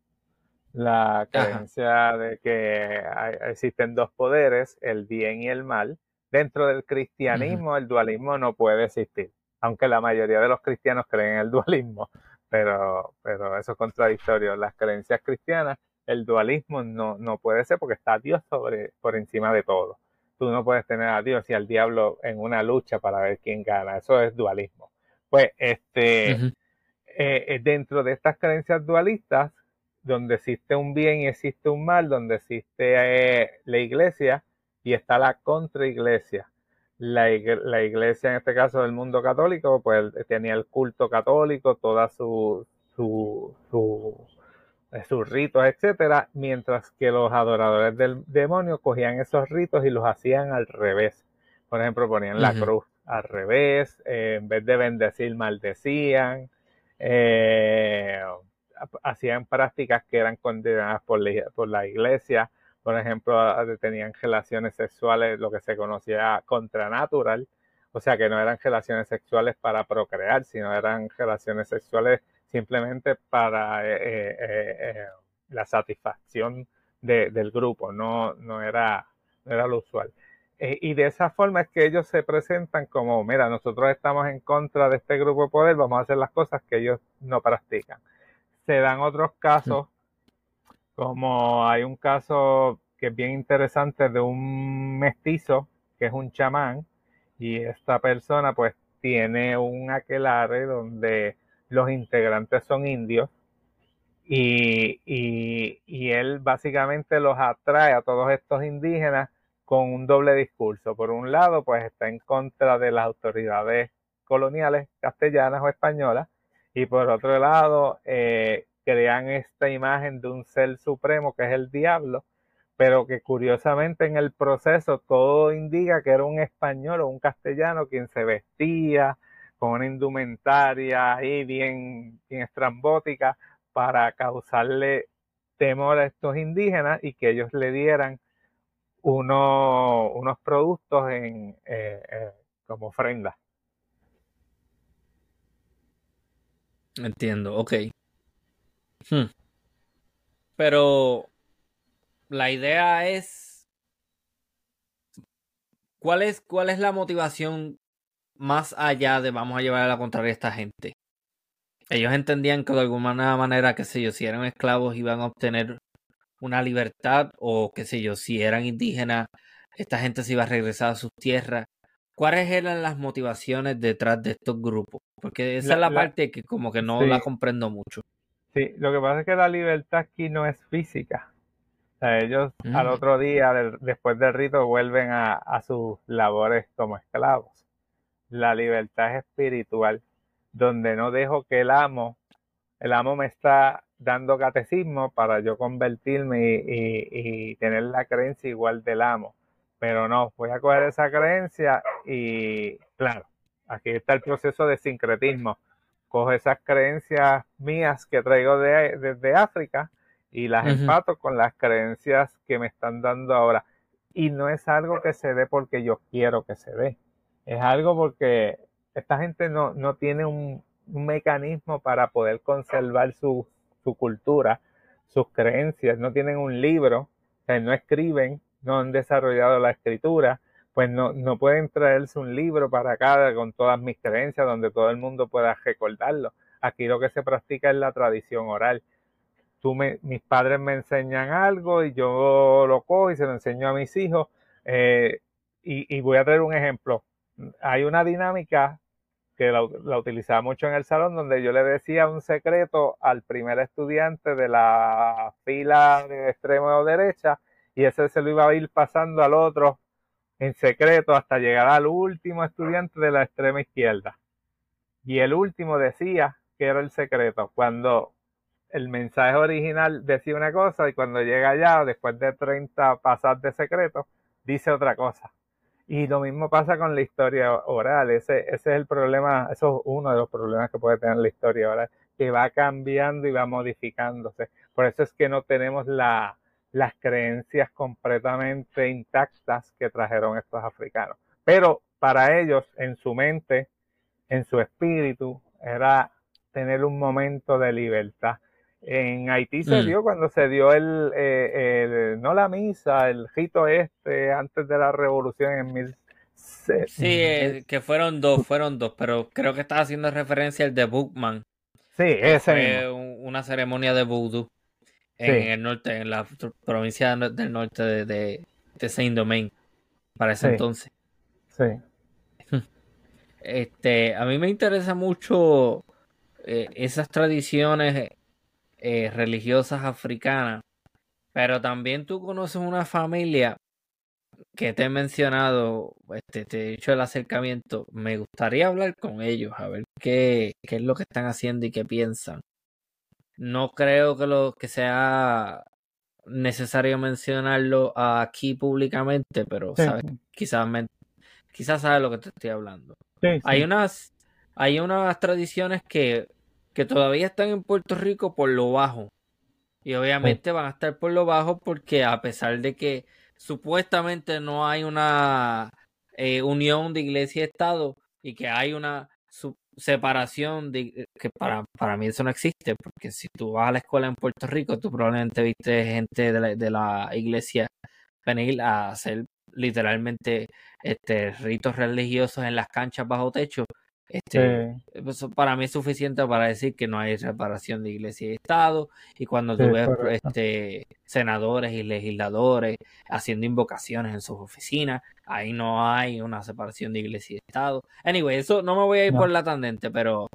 la creencia de que existen dos poderes, el bien y el mal. Dentro del cristianismo, el dualismo no puede existir, aunque la mayoría de los cristianos creen en el dualismo, pero, pero eso es contradictorio. Las creencias cristianas, el dualismo no, no puede ser porque está Dios sobre, por encima de todo. Tú no puedes tener a Dios y al diablo en una lucha para ver quién gana. Eso es dualismo. Pues este, eh, eh, dentro de estas creencias dualistas, donde existe un bien y existe un mal, donde existe eh, la iglesia y está la contraiglesia. la, iglesia, en este caso del mundo católico, pues tenía el culto católico, toda su, su, su eh, sus ritos, etcétera, mientras que los adoradores del demonio cogían esos ritos y los hacían al revés. Por ejemplo, ponían la cruz al revés, eh, en vez de bendecir, maldecían, eh, hacían prácticas que eran condenadas por la, iglesia, por ejemplo, tenían relaciones sexuales, lo que se conocía contranatural, o sea que no eran relaciones sexuales para procrear, sino eran relaciones sexuales simplemente para eh, la satisfacción del grupo, no, no, era, no era lo usual. Eh, y de esa forma es que ellos se presentan como, mira, nosotros estamos en contra de este grupo de poder, vamos a hacer las cosas que ellos no practican. Se dan otros casos, como hay un caso que es bien interesante de un mestizo, que es un chamán, y esta persona pues tiene un aquelarre donde los integrantes son indios, y, y él básicamente los atrae a todos estos indígenas con un doble discurso. Por un lado, pues está en contra de las autoridades coloniales castellanas o españolas y por otro lado eh, crean esta imagen de un ser supremo que es el diablo, pero que curiosamente en el proceso todo indica que era un español o un castellano quien se vestía con una indumentaria ahí bien, bien estrambótica para causarle temor a estos indígenas y que ellos le dieran uno, unos productos en, eh, eh, como ofrenda. Entiendo, ok. Hmm. Pero la idea es, ¿cuál es, ¿cuál es la motivación más allá de vamos a llevar a la contraria a esta gente? Ellos entendían que de alguna manera, que sé yo, si eran esclavos iban a obtener una libertad o qué sé yo, si eran indígenas, esta gente se iba a regresar a sus tierras. ¿Cuáles eran las motivaciones detrás de estos grupos? Porque esa es la, parte que como que no la comprendo mucho. Sí, lo que pasa es que la libertad aquí no es física. ellos al mm. otro día, después del rito, vuelven a, a sus labores como esclavos. La libertad es espiritual, donde no dejo que el amo, el amo me está dando catecismo para yo convertirme y, tener la creencia igual del amo. Pero no, voy a coger esa creencia y claro, aquí está el proceso de sincretismo. Cojo esas creencias mías que traigo de, desde África y las empato con las creencias que me están dando ahora. Y no es algo que se dé porque yo quiero que se dé. Es algo porque esta gente no, no tiene un, un mecanismo para poder conservar su, su cultura, sus creencias, no tienen un libro, no escriben, no han desarrollado la escritura, pues no, no pueden traerse un libro para acá con todas mis creencias donde todo el mundo pueda recordarlo. Aquí lo que se practica es la tradición oral. Tú mis padres me enseñan algo y yo lo cojo y se lo enseño a mis hijos. Eh, y, y voy a traer un ejemplo. Hay una dinámica que la, utilizaba mucho en el salón, donde yo le decía un secreto al primer estudiante de la fila de extremo derecha y ese se lo iba a ir pasando al otro en secreto hasta llegar al último estudiante de la extrema izquierda. Y el último decía que era el secreto, cuando el mensaje original decía una cosa y cuando llega allá, después de 30 pasas de secreto, dice otra cosa. Y lo mismo pasa con la historia oral. Ese, ese es el problema, eso es uno de los problemas que puede tener la historia oral, que va cambiando y va modificándose. Por eso es que no tenemos la, las creencias completamente intactas que trajeron estos africanos. Pero para ellos, en su mente, en su espíritu, era tener un momento de libertad. En Haití se mm. dio cuando se dio el, eh, el, no la misa, el rito este antes de la revolución en mil. Sí, eh, que fueron dos, fueron dos, pero creo que estaba haciendo referencia al de Bookman. Sí, ese fue una ceremonia de voodoo en el norte, en la provincia del norte de, de, Saint Domingue, para ese entonces. Sí. Este, a mí me interesa mucho eh, esas tradiciones eh, religiosas africanas, pero también tú conoces una familia que te he mencionado, este, te he hecho el acercamiento, me gustaría hablar con ellos, a ver qué, qué es lo que están haciendo y qué piensan. No creo que lo que sea necesario mencionarlo aquí públicamente, pero sabes, quizás quizás sabes lo que te estoy hablando. Hay unas hay unas tradiciones que, que todavía están en Puerto Rico por lo bajo. Y obviamente van a estar por lo bajo porque a pesar de que supuestamente no hay una eh, unión de iglesia y Estado y que hay una separación de, que para, para mí eso no existe porque si tú vas a la escuela en Puerto Rico tú probablemente viste gente de la, de la iglesia venir a hacer literalmente este ritos religiosos en las canchas bajo techo este, eso para mí es suficiente para decir que no hay separación de iglesia y Estado. Y cuando tú ves este, senadores y legisladores haciendo invocaciones en sus oficinas, ahí no hay una separación de iglesia y Estado. Anyway, eso no me voy a ir por la tangente, pero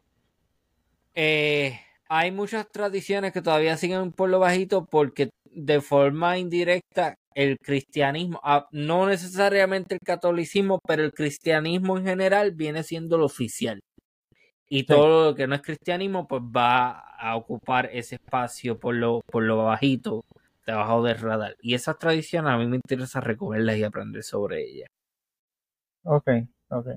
eh, hay muchas tradiciones que todavía siguen por lo bajito porque de forma indirecta el cristianismo, ah, no necesariamente el catolicismo, pero el cristianismo en general viene siendo lo oficial. Y todo lo que no es cristianismo, pues va a ocupar ese espacio por lo, por lo bajito, debajo del radar. Y esas tradiciones a mí me interesa recogerlas y aprender sobre ellas. Ok, ok.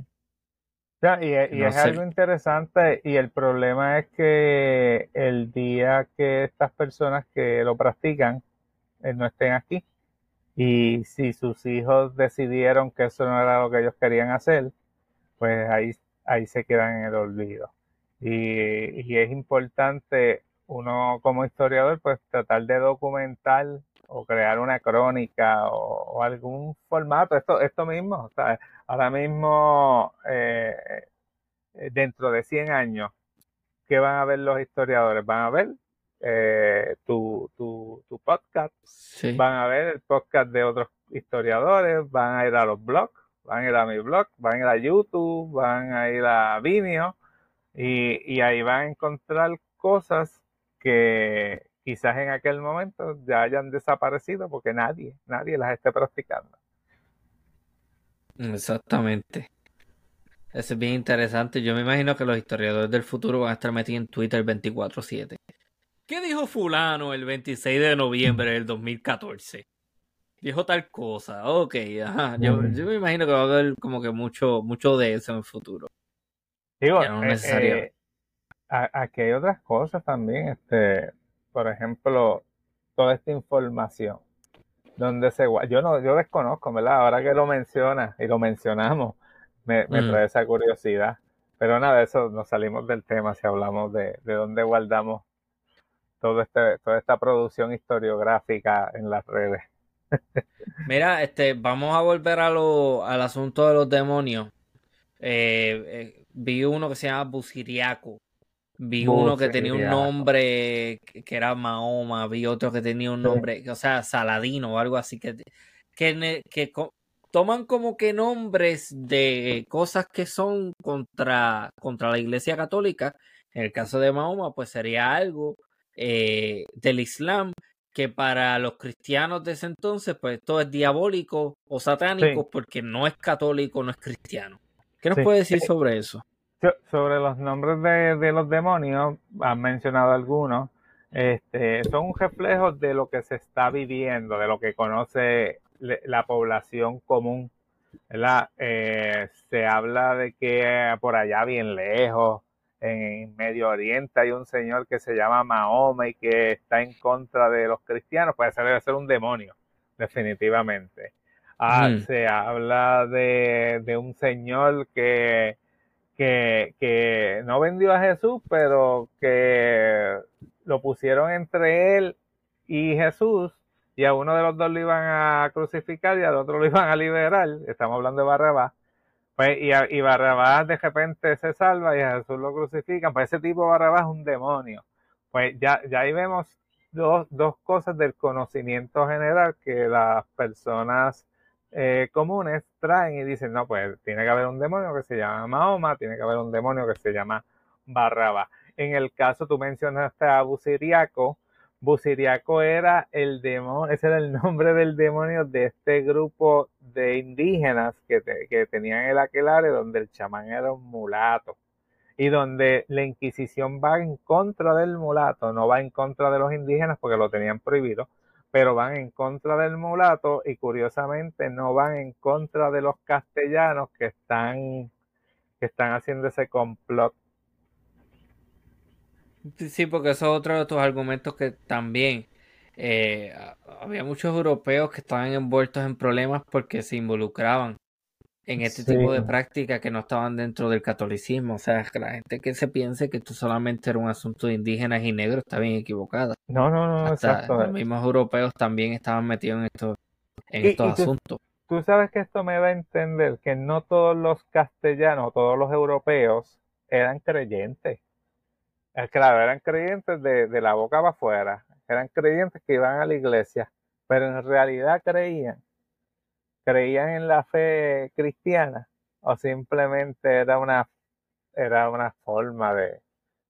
y, y es algo interesante y el problema es que el día que estas personas que lo practican eh, no estén aquí, y si sus hijos decidieron que eso no era lo que ellos querían hacer, pues ahí, ahí se quedan en el olvido. Y, es importante uno como historiador, pues tratar de documentar o crear una crónica o, algún formato. Esto, esto mismo, ahora mismo, eh, dentro de 100 años, ¿qué van a ver los historiadores? Van a ver eh, tu, tu, tu, podcast, van a ver el podcast de otros historiadores, van a ir a los blogs, van a ir a mi blog, van a ir a YouTube, van a ir a Vimeo y, y ahí van a encontrar cosas que quizás en aquel momento ya hayan desaparecido porque nadie, nadie las esté practicando. Exactamente. Eso es bien interesante. Yo me imagino que los historiadores del futuro van a estar metidos en Twitter 24/7. ¿Qué dijo fulano el 26 de noviembre del 2014? Dijo tal cosa. Ok, ajá. Yo, me imagino que va a haber como que mucho, mucho de eso en el futuro. Digo, no eh, eh, aquí hay otras cosas también. Este, por ejemplo, toda esta información. Donde se yo no, yo desconozco, ¿verdad? Ahora que lo mencionas y lo mencionamos, me, mm. trae esa curiosidad. Pero nada, eso nos salimos del tema si hablamos de, de dónde guardamos todo este, toda esta producción historiográfica en las redes. Mira, este, vamos a volver a lo, al asunto de los demonios. Eh, eh, vi uno que se llama Busiriaco. Vi uno que tenía un nombre que era Mahoma. Vi otro que tenía un nombre, o sea, Saladino o algo así. Que, que, que toman como que nombres de cosas que son contra, contra la Iglesia Católica. En el caso de Mahoma, pues sería algo eh, del Islam, que para los cristianos de ese entonces, pues todo es diabólico o satánico porque no es católico, no es cristiano. ¿Qué nos puede decir sobre eso? Sobre los nombres de, los demonios, han mencionado algunos, este, son un reflejo de lo que se está viviendo, de lo que conoce la población común. Eh, se habla de que por allá bien lejos, en Medio Oriente hay un señor que se llama Mahoma y que está en contra de los cristianos, puede ser, debe ser un demonio, definitivamente. Ah, mm. Se habla de, de un señor que, que, que, no vendió a Jesús, pero que lo pusieron entre él y Jesús, y a uno de los dos lo iban a crucificar y al otro lo iban a liberar. Estamos hablando de Barrabás. Pues, y, y, Barrabás de repente se salva y a Jesús lo crucifican. Pues ese tipo Barrabás es un demonio. Pues ya, ya ahí vemos dos, dos cosas del conocimiento general que las personas eh, comunes traen y dicen, no, pues tiene que haber un demonio que se llama Mahoma, tiene que haber un demonio que se llama Barrabás. En el caso, tú mencionaste a Busiriaco. Busiriaco era el demonio, ese era el nombre del demonio de este grupo de indígenas que, que tenían el donde el chamán era un mulato y donde la Inquisición va en contra del mulato, no va en contra de los indígenas porque lo tenían prohibido, pero van en contra del mulato y curiosamente no van en contra de los castellanos que están haciendo ese complot. Sí, porque eso es otro de tus argumentos que también eh, había muchos europeos que estaban envueltos en problemas porque se involucraban en este tipo de prácticas que no estaban dentro del catolicismo. O sea, que la gente que se piense que esto solamente era un asunto de indígenas y negros está bien equivocada. No, no, no, exacto. Los mismos europeos también estaban metidos en, esto, en estos asuntos. Tú sabes que esto me va a entender que no todos los castellanos, todos los europeos eran creyentes. Eh, claro, eran creyentes de, de la boca para afuera, eran creyentes que iban a la iglesia, pero en realidad creían creían en la fe cristiana o simplemente era una, era una forma de,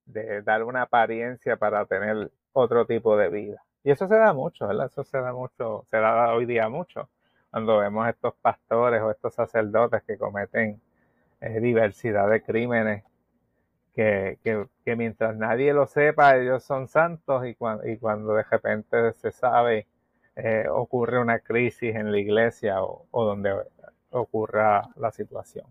de dar una apariencia para tener otro tipo de vida. Y eso se da mucho, ¿verdad? Eso se da mucho, se da hoy día mucho. Cuando vemos estos pastores o estos sacerdotes que cometen eh, diversidad de crímenes, que, que, que, mientras nadie lo sepa, ellos son santos y, y cuando de repente se sabe eh, ocurre una crisis en la iglesia o, donde ocurra la situación.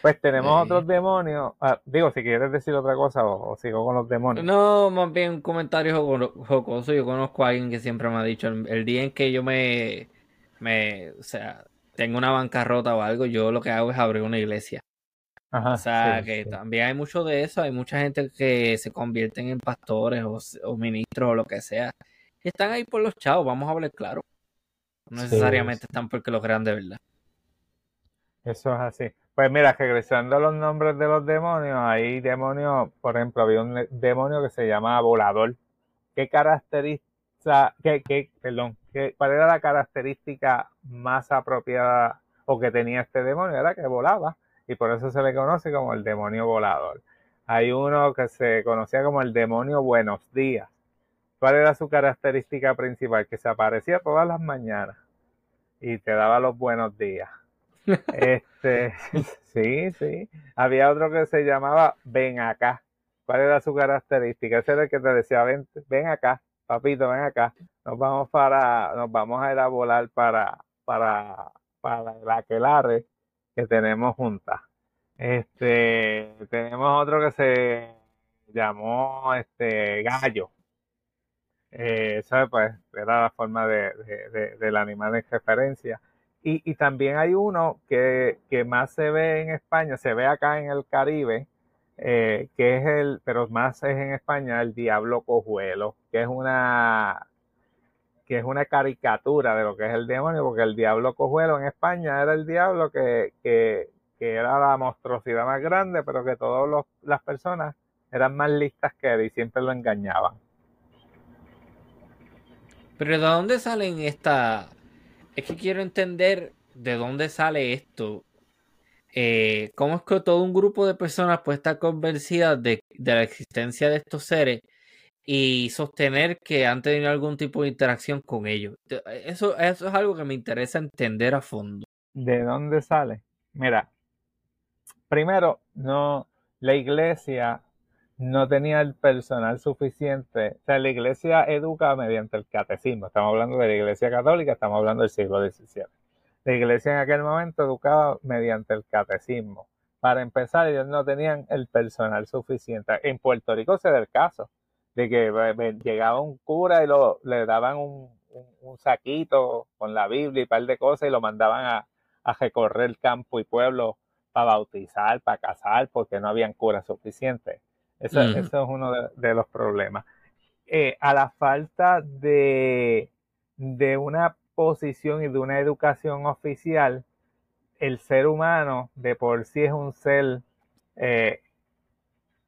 Pues tenemos otros demonios. Ah, digo, si quieres decir otra cosa o, sigo con los demonios. No, más bien un comentario jocoso. Yo conozco a alguien que siempre me ha dicho, el, día en que yo me, me, o sea, tengo una bancarrota o algo, yo lo que hago es abrir una iglesia. O sea, que también hay mucho de eso. Hay mucha gente que se convierten en pastores o, o ministros o lo que sea están ahí por los chavos, vamos a hablar claro. No necesariamente están porque los grandes, ¿verdad? Eso es así. Pues mira, regresando a los nombres de los demonios, hay demonios, por ejemplo, había un demonio que se llamaba volador. ¿Qué caracteriza, qué, qué, perdón, qué, cuál era la característica más apropiada o que tenía este demonio? Era que volaba y por eso se le conoce como el demonio volador. Hay uno que se conocía como el demonio buenos días ¿Cuál era su característica principal? Que se aparecía todas las mañanas y te daba los buenos días. Este, sí, sí. Había otro que se llamaba Ven acá. ¿Cuál era su característica? Ese era el que te decía, ven, ven acá, papito, ven acá. Nos vamos para, nos vamos a ir a volar para, para, para el aquelarre que tenemos juntas. Este, tenemos otro que se llamó este gallo. Eh, Pues era la forma de, del animal en referencia. Y, y también hay uno que, que, más se ve en España, se ve acá en el Caribe, eh, que es el, pero más es en España, el diablo cojuelo, que es una que es una caricatura de lo que es el demonio, porque el diablo cojuelo en España era el diablo que, que, que era la monstruosidad más grande, pero que todas las personas eran más listas que él y siempre lo engañaban. Pero ¿de dónde salen esta...? Es que quiero entender de dónde sale esto. Eh, ¿Cómo es que todo un grupo de personas puede estar convencidas de, la existencia de estos seres y sostener que han tenido algún tipo de interacción con ellos? Eso, eso es algo que me interesa entender a fondo. ¿De dónde sale? Mira, primero, no, la iglesia no tenía el personal suficiente. O sea, la iglesia educa mediante el catecismo. Estamos hablando de la iglesia católica, estamos hablando del siglo XVII. La iglesia en aquel momento educaba mediante el catecismo. Para empezar, ellos no tenían el personal suficiente. En Puerto Rico se da el caso de que llegaba un cura y lo, le daban un, saquito con la Biblia y un par de cosas y lo mandaban a, a recorrer campo y pueblo para bautizar, para casar, porque no habían curas suficientes. Eso, es uno de, los problemas. Eh, a la falta de, de una posición y de una educación oficial, el ser humano de por sí es un ser, eh,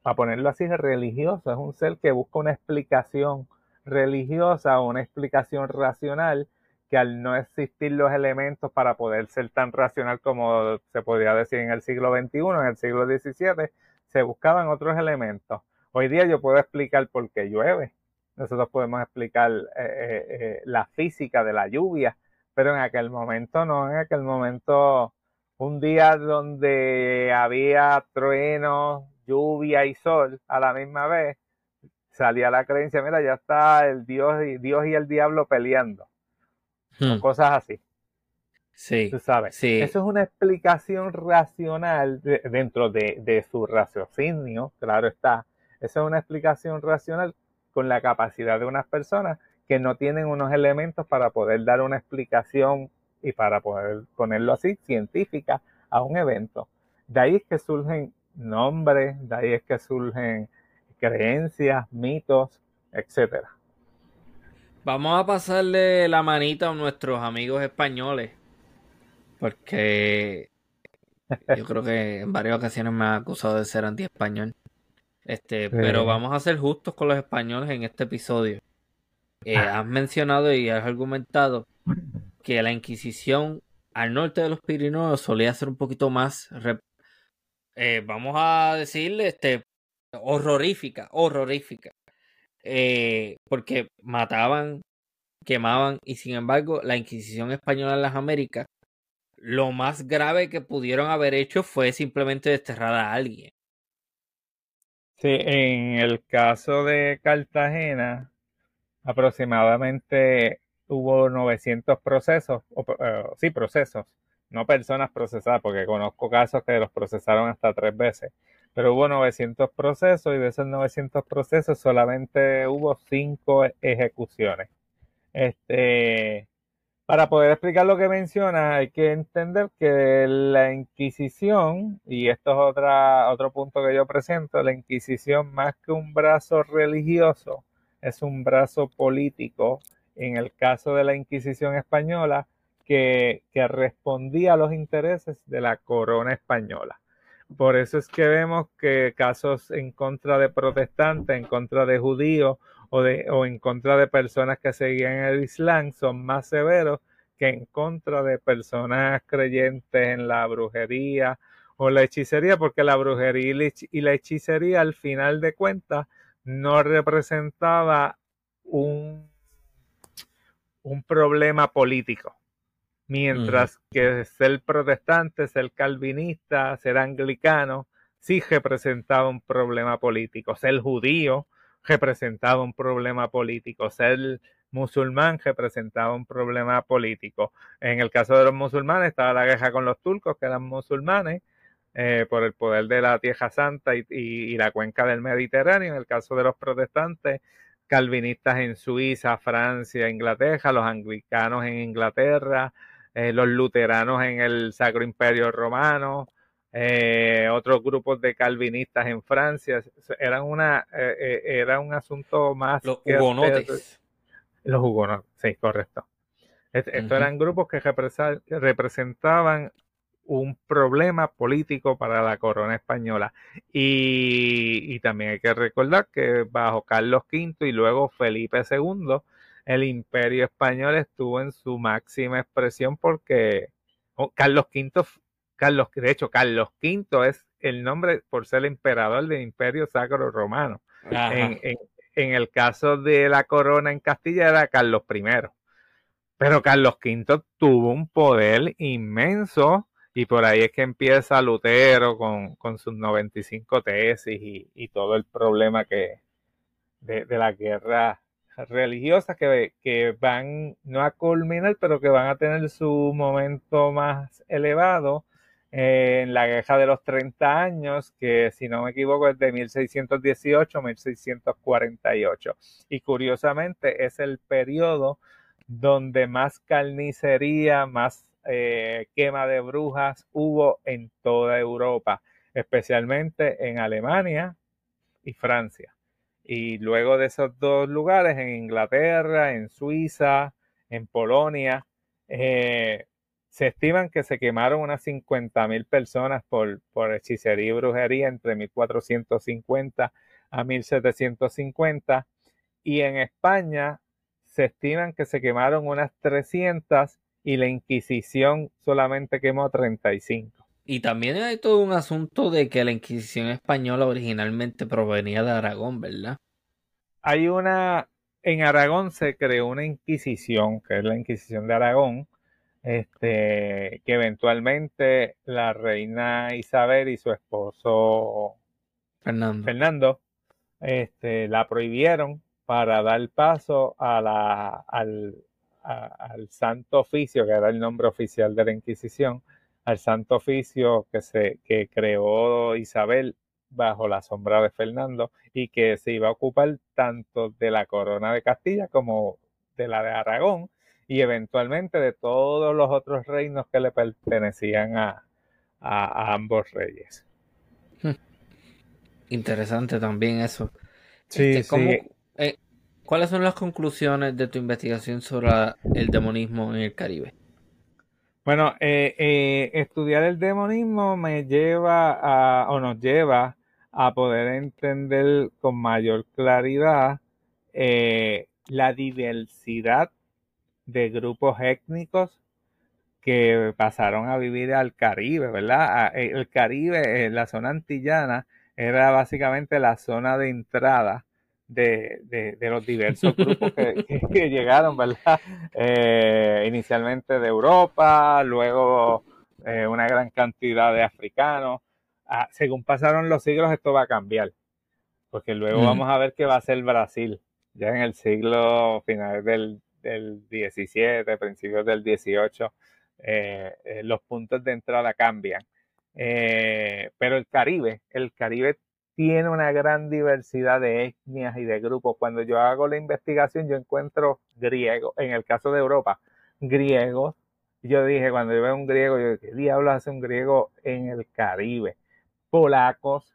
para ponerlo así, religioso, es un ser que busca una explicación religiosa o una explicación racional que al no existir los elementos para poder ser tan racional como se podría decir en el siglo XXI, en el siglo XVII, se buscaban otros elementos. Hoy día yo puedo explicar por qué llueve. Nosotros podemos explicar eh, eh, eh, la física de la lluvia, pero en aquel momento no, en aquel momento un día donde había truenos, lluvia y sol a la misma vez, salía la creencia, mira, ya está el Dios y, Dios y el diablo peleando. Hmm. cosas así. Sí. Tú sabes. Sí. Eso es una explicación racional dentro de, de, su raciocinio, claro está. Eso es una explicación racional con la capacidad de unas personas que no tienen unos elementos para poder dar una explicación y para poder ponerlo así, científica, a un evento. De ahí es que surgen nombres, de ahí es que surgen creencias, mitos, etcétera. Vamos a pasarle la manita a nuestros amigos españoles, porque yo creo que en varias ocasiones me han acusado de ser anti-español. Este, pero vamos a ser justos con los españoles en este episodio. Eh, ah. has mencionado y has argumentado que la Inquisición al norte de los Pirineos solía ser un poquito más, eh, vamos a decirle, este, horrorífica, horrorífica. Eh, porque mataban, quemaban y sin embargo la Inquisición española en las Américas, lo más grave que pudieron haber hecho fue simplemente desterrar a alguien. Sí, en el caso de Cartagena, aproximadamente hubo 900 procesos, eh, sí, procesos, no personas procesadas, porque conozco casos que los procesaron hasta tres veces, pero hubo 900 procesos y de esos 900 procesos solamente hubo cinco ejecuciones. Este, para poder explicar lo que menciona, hay que entender que la Inquisición, y esto es otra, otro punto que yo presento, la Inquisición más que un brazo religioso, es un brazo político, en el caso de la Inquisición española, que, respondía a los intereses de la corona española. Por eso es que vemos que casos en contra de protestantes, en contra de judíos o, de, o en contra de personas que seguían el Islam son más severos que en contra de personas creyentes en la brujería o la hechicería, porque la brujería y la hechicería al final de cuentas no representaba un, un problema político. Mientras que ser protestante, ser calvinista, ser anglicano, sí representaba un problema político. Ser judío representaba un problema político. Ser musulmán representaba un problema político. En el caso de los musulmanes estaba la guerra con los turcos, que eran musulmanes, eh, por el poder de la Tierra Santa y, la cuenca del Mediterráneo. En el caso de los protestantes, calvinistas en Suiza, Francia, Inglaterra, los anglicanos en Inglaterra, eh, los luteranos en el Sacro Imperio Romano, eh, otros grupos de calvinistas en Francia. Eran una, eh, era un asunto más... Los hugonotes. Los hugonotes, sí, correcto. Estos eran grupos que representaban un problema político para la corona española. Y, y, también hay que recordar que bajo Carlos V y luego Felipe II el imperio español estuvo en su máxima expresión porque Carlos V, Carlos, de hecho, Carlos V es el nombre por ser el emperador del imperio sacro romano. En, en, el caso de la corona en Castilla era Carlos I. Pero Carlos V tuvo un poder inmenso y por ahí es que empieza Lutero con, con sus 95 tesis y, y, todo el problema que de, de la guerra religiosas que, que, van no a culminar, pero que van a tener su momento más elevado en la guerra de los 30 años, que si no me equivoco es de 1618 1648. Y curiosamente es el periodo donde más carnicería, más eh, quema de brujas hubo en toda Europa, especialmente en Alemania y Francia. Y luego de esos dos lugares, en Inglaterra, en Suiza, en Polonia, eh, se estiman que se quemaron unas 50.000 personas por, por hechicería y brujería entre 1450 a 1750. Y en España se estiman que se quemaron unas 300 y la Inquisición solamente quemó 35. Y también hay todo un asunto de que la Inquisición española originalmente provenía de Aragón, ¿verdad? Hay una, en Aragón se creó una Inquisición, que es la Inquisición de Aragón, este, que eventualmente la reina Isabel y su esposo Fernando, Fernando este, la prohibieron para dar paso a la, al, al Santo Oficio, que era el nombre oficial de la Inquisición, al Santo Oficio que, se, que creó Isabel bajo la sombra de Fernando y que se iba a ocupar tanto de la corona de Castilla como de la de Aragón y eventualmente de todos los otros reinos que le pertenecían a, a, a ambos reyes. Interesante también eso. Sí, Este, ¿cómo- sí. eh, ¿Cuáles son las conclusiones de tu investigación sobre el demonismo en el Caribe? Bueno, eh, eh, estudiar el demonismo me lleva a, o nos lleva a poder entender con mayor claridad eh, la diversidad de grupos étnicos que pasaron a vivir al Caribe, ¿verdad? Eh, El Caribe, eh, la zona antillana, era básicamente la zona de entrada de, de- de los diversos grupos que, que- que llegaron, ¿verdad? Eh, inicialmente de Europa, luego eh, una gran cantidad de africanos. Ah, según pasaron los siglos, esto va a cambiar, porque luego Mm. vamos a ver que va a ser Brasil, ya en el siglo finales del, del 17, principios del 18, eh, eh, los puntos de entrada cambian. Eh, pero el Caribe, el Caribe tiene una gran diversidad de etnias y de grupos. Cuando yo hago la investigación, yo encuentro griegos, en el caso de Europa, griegos. Yo dije, cuando yo veo un griego, yo ¿qué diablos hace un griego en el Caribe? Polacos,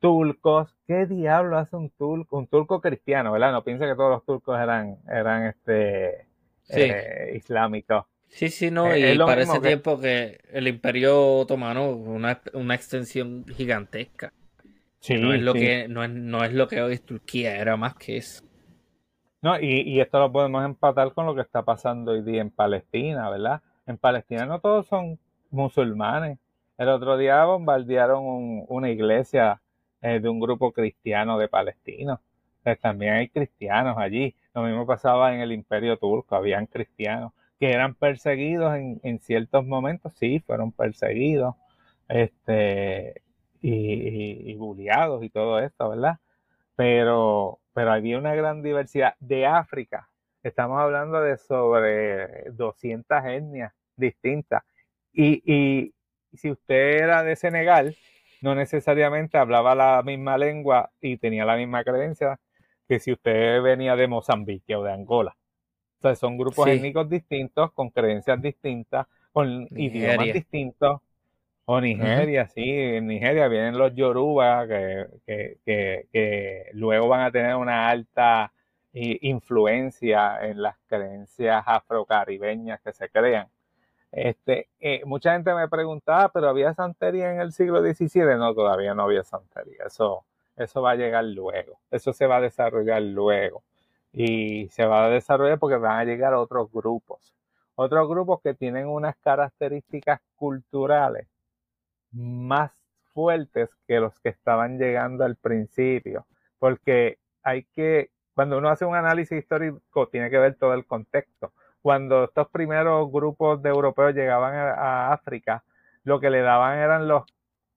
turcos, ¿qué diablo hace un turco? Un turco cristiano, ¿verdad? No piensa que todos los turcos eran, eran este, Sí. eh, islámicos. Sí, sí, no, Eh, y para ese que- tiempo que el Imperio Otomano una, una extensión gigantesca. Sí, no es lo sí. que no es, no es lo que hoy es Turquía, era más que eso. No, y, y esto lo podemos empatar con lo que está pasando hoy día en Palestina, ¿verdad? En Palestina no todos son musulmanes. El otro día bombardearon un- una iglesia eh, de un grupo cristiano de palestinos. Eh, también hay cristianos allí. Lo mismo pasaba en el imperio turco, habían cristianos que eran perseguidos en, en ciertos momentos, sí, fueron perseguidos, este, y, y, y y todo esto, ¿verdad? pero, pero había una gran diversidad de África. Estamos hablando de sobre 200 etnias distintas. Y, y si usted era de Senegal, no necesariamente hablaba la misma lengua y tenía la misma creencia que si usted venía de Mozambique o de Angola. O sea, son grupos Sí. étnicos distintos, con creencias distintas, con idiomas distintos. O Nigeria, sí, en Nigeria vienen los Yoruba que, que, que, que luego van a tener una alta influencia en las creencias afrocaribeñas que se crean. Este, eh, mucha gente me preguntaba, pero ¿había santería en el siglo XVII? No, todavía no había santería. Eso, eso va a llegar luego. Eso se va a desarrollar luego. Y se va a desarrollar porque van a llegar otros grupos. Otros grupos que tienen unas características culturales más fuertes que los que estaban llegando al principio. Porque hay que, cuando uno hace un análisis histórico, tiene que ver todo el contexto. Cuando estos primeros grupos de europeos llegaban a, a África, lo que le daban eran los,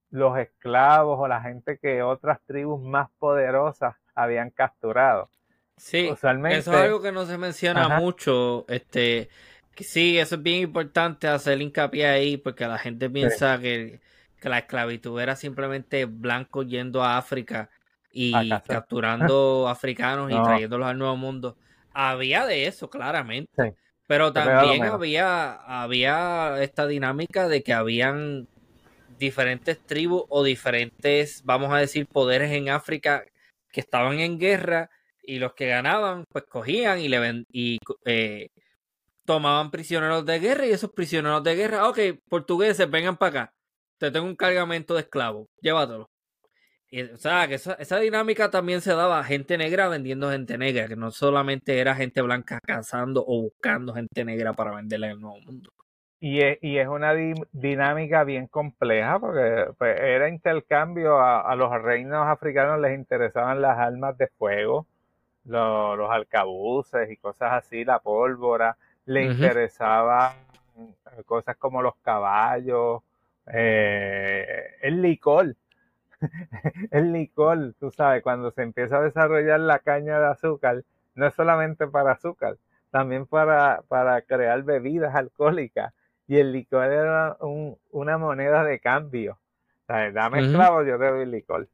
los esclavos o la gente que otras tribus más poderosas habían capturado. Sí, Usualmente- eso es algo que no se menciona Ajá. mucho. Este, sí, eso es bien importante hacer hincapié ahí, porque la gente piensa que, que la esclavitud era simplemente blancos yendo a África y A capturando africanos y trayéndolos al Nuevo Mundo. Había de eso, claramente. Sí. Pero también había, había esta dinámica de que habían diferentes tribus o diferentes, vamos a decir, poderes en África que estaban en guerra y los que ganaban, pues cogían y le ven- y eh, tomaban prisioneros de guerra y esos prisioneros de guerra, ok, portugueses, vengan para acá, te tengo un cargamento de esclavos, llévatelo. Y, o sea, que esa, esa dinámica también se daba a gente negra vendiendo gente negra, que no solamente era gente blanca cazando o buscando gente negra para venderla en el nuevo mundo. Y es, y es una di- dinámica bien compleja porque pues, era intercambio a, a los reinos africanos les interesaban las armas de fuego, lo- los alcabuces y cosas así, la pólvora, le Ujú. interesaba cosas como los caballos, eh, el licor. el licor, tú sabes, cuando se empieza a desarrollar la caña de azúcar, no es solamente para azúcar, también para, para crear bebidas alcohólicas. Y el licor era una moneda de cambio. dame esclavo, yo te doy licor.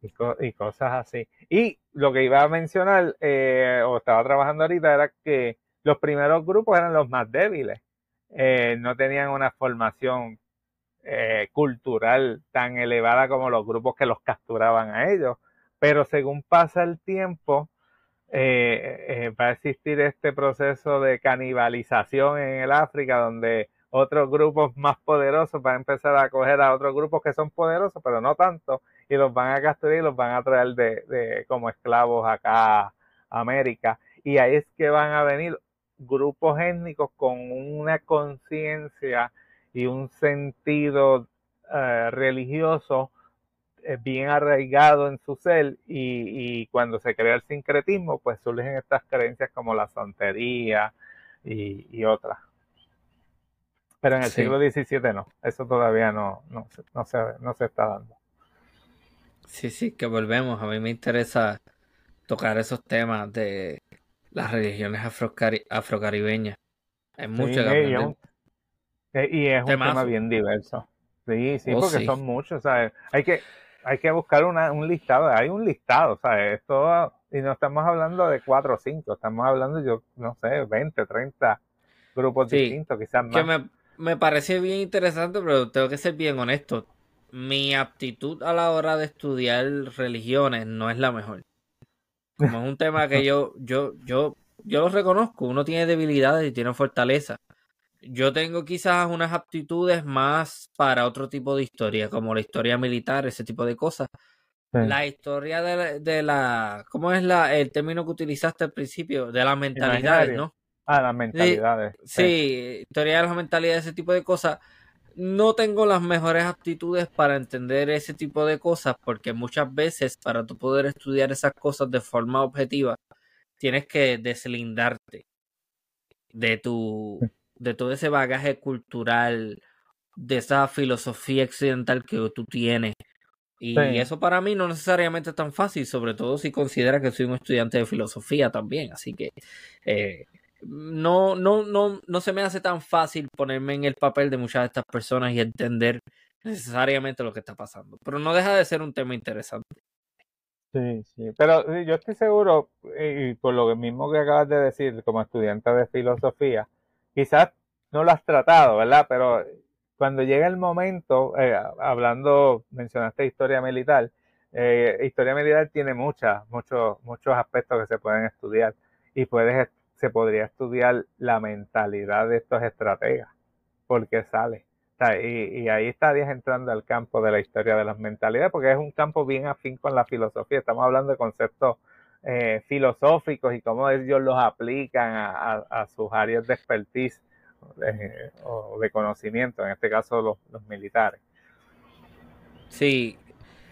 Y, cosas así. Y lo que iba a mencionar, eh, o estaba trabajando ahorita, era que los primeros grupos eran los más débiles. Eh, no tenían una formación eh, cultural tan elevada como los grupos que los capturaban a ellos. Pero según pasa el tiempo, eh, eh, va a existir este proceso de canibalización en el África donde otros grupos más poderosos van a empezar a acoger a otros grupos que son poderosos, pero no tanto, y los van a capturar y los van a traer de, como esclavos acá a América. Y ahí es que van a venir grupos étnicos con una conciencia y un sentido eh, religioso eh, bien arraigado en su ser y, cuando se crea el sincretismo, pues surgen estas creencias como la santería y, otras. Pero en el siglo XVII no, eso todavía no, no, no, se, no se está dando. Sí, sí, que volvemos. A mí me interesa tocar esos temas de las religiones afrocaribeñas. Hay mucho que eh, y es un tema bien diverso. Sí, sí, oh, porque son muchos, ¿sabes? Hay que, hay que buscar una, un listado, hay un listado, ¿sabes? Esto, y no estamos hablando de cuatro o cinco, estamos hablando, yo no sé, 20, 30 grupos distintos, quizás más. Que me, me parece bien interesante, pero tengo que ser bien honesto. Mi aptitud a la hora de estudiar religiones no es la mejor. Como es un tema que yo, yo, yo, yo lo reconozco, uno tiene debilidades y tiene fortaleza. Yo tengo quizás unas aptitudes más para otro tipo de historia, como la historia militar, ese tipo de cosas. La historia de la, ¿cómo es la, el término que utilizaste al principio? De las mentalidades, ¿no? Ah, las mentalidades. Sí, historia de las mentalidades, ese tipo de cosas. No tengo las mejores aptitudes para entender ese tipo de cosas, porque muchas veces para tú poder estudiar esas cosas de forma objetiva, tienes que deslindarte de tu de todo ese bagaje cultural, de esa filosofía occidental que tú tienes. Y eso para mí no necesariamente es tan fácil, sobre todo si considera que soy un estudiante de filosofía también. Así que eh, no, no, no, no se me hace tan fácil ponerme en el papel de muchas de estas personas y entender necesariamente lo que está pasando. Pero no deja de ser un tema interesante. Sí, sí, pero yo estoy seguro, y por lo mismo que acabas de decir, como estudiante de filosofía, quizás no lo has tratado, ¿verdad? Pero cuando llega el momento, eh, hablando, mencionaste historia militar, eh, historia militar tiene muchas, muchos, muchos aspectos que se pueden estudiar y puedes, se podría estudiar la mentalidad de estos estrategas, porque sale. y, y, ahí estarías entrando al campo de la historia de las mentalidades, porque es un campo bien afín con la filosofía. Estamos hablando de conceptos eh, filosóficos y cómo ellos los aplican a, sus áreas de expertise o de conocimiento, en este caso los, militares. Sí,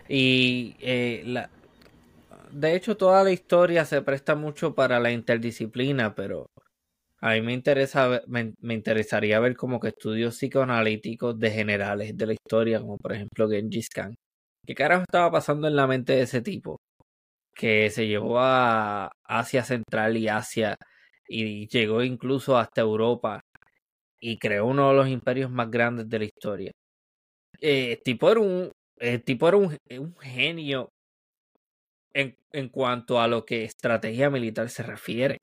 y eh, la, de hecho toda la historia se presta mucho para la interdisciplina, pero a mí me interesa me, interesaría ver como que estudios psicoanalíticos de generales de la historia, como por ejemplo Genghis Khan. ¿Qué carajo estaba pasando en la mente de ese tipo? Que se llevó a Asia Central y Asia y llegó incluso hasta Europa y creó uno de los imperios más grandes de la historia. Eh, el tipo era un, el tipo era un, genio en, en, cuanto a lo que estrategia militar se refiere.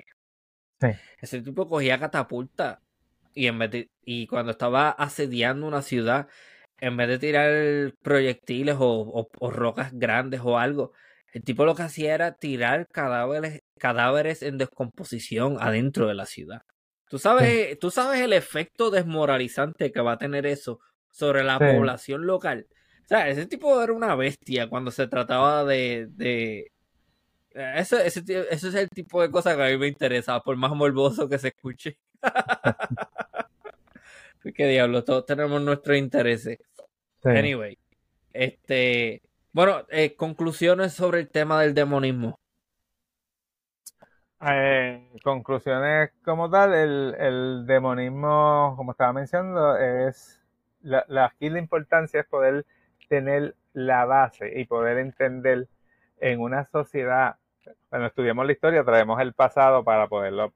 Ese tipo cogía catapulta y, en vez y cuando estaba asediando una ciudad, en vez de tirar proyectiles o, o rocas grandes o algo, el tipo lo que hacía era tirar cadáveres, cadáveres en descomposición adentro de la ciudad. ¿Tú sabes, tú sabes el efecto desmoralizante que va a tener eso sobre la población local. O sea, ese tipo era una bestia cuando se trataba de... de... Ese, ese, ese, es el tipo de cosa que a mí me interesa, por más morboso que se escuche. ¿Qué diablo? Todos tenemos nuestros intereses. Anyway, este... Bueno, eh, conclusiones sobre el tema del demonismo. Eh, conclusiones como tal, el, el, demonismo, como estaba mencionando, es la, la, aquí la importancia es poder tener la base y poder entender en una sociedad, cuando estudiamos la historia traemos el pasado para poderlo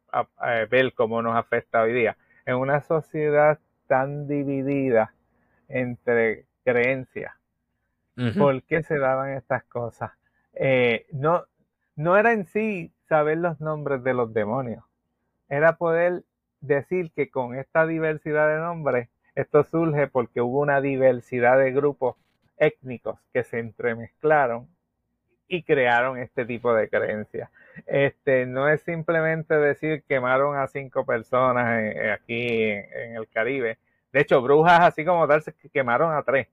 ver cómo nos afecta hoy día. En una sociedad tan dividida entre creencias, ¿por qué se daban estas cosas? Eh, no, no era en sí saber los nombres de los demonios, era poder decir que con esta diversidad de nombres, esto surge porque hubo una diversidad de grupos étnicos que se entremezclaron y crearon este tipo de creencias. Este, no es simplemente decir quemaron a cinco personas aquí en, el Caribe. De hecho, brujas así como tal se quemaron a tres.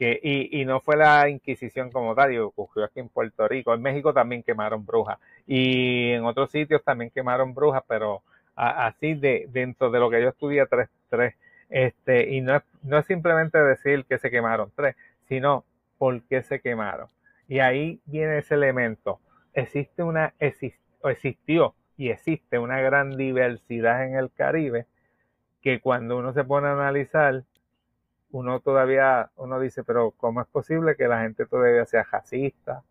Que, y, y, no fue la Inquisición como tal, y ocurrió aquí en Puerto Rico. En México también quemaron brujas. Y en otros sitios también quemaron brujas, pero así de dentro de lo que yo estudié, tres, tres. Este, y no es, no es simplemente decir que se quemaron tres, sino por qué se quemaron. Y ahí viene ese elemento. Existe una, existió y existe una gran diversidad en el Caribe que cuando uno se pone a analizar, uno todavía, uno dice, pero ¿cómo es posible que la gente todavía sea racista,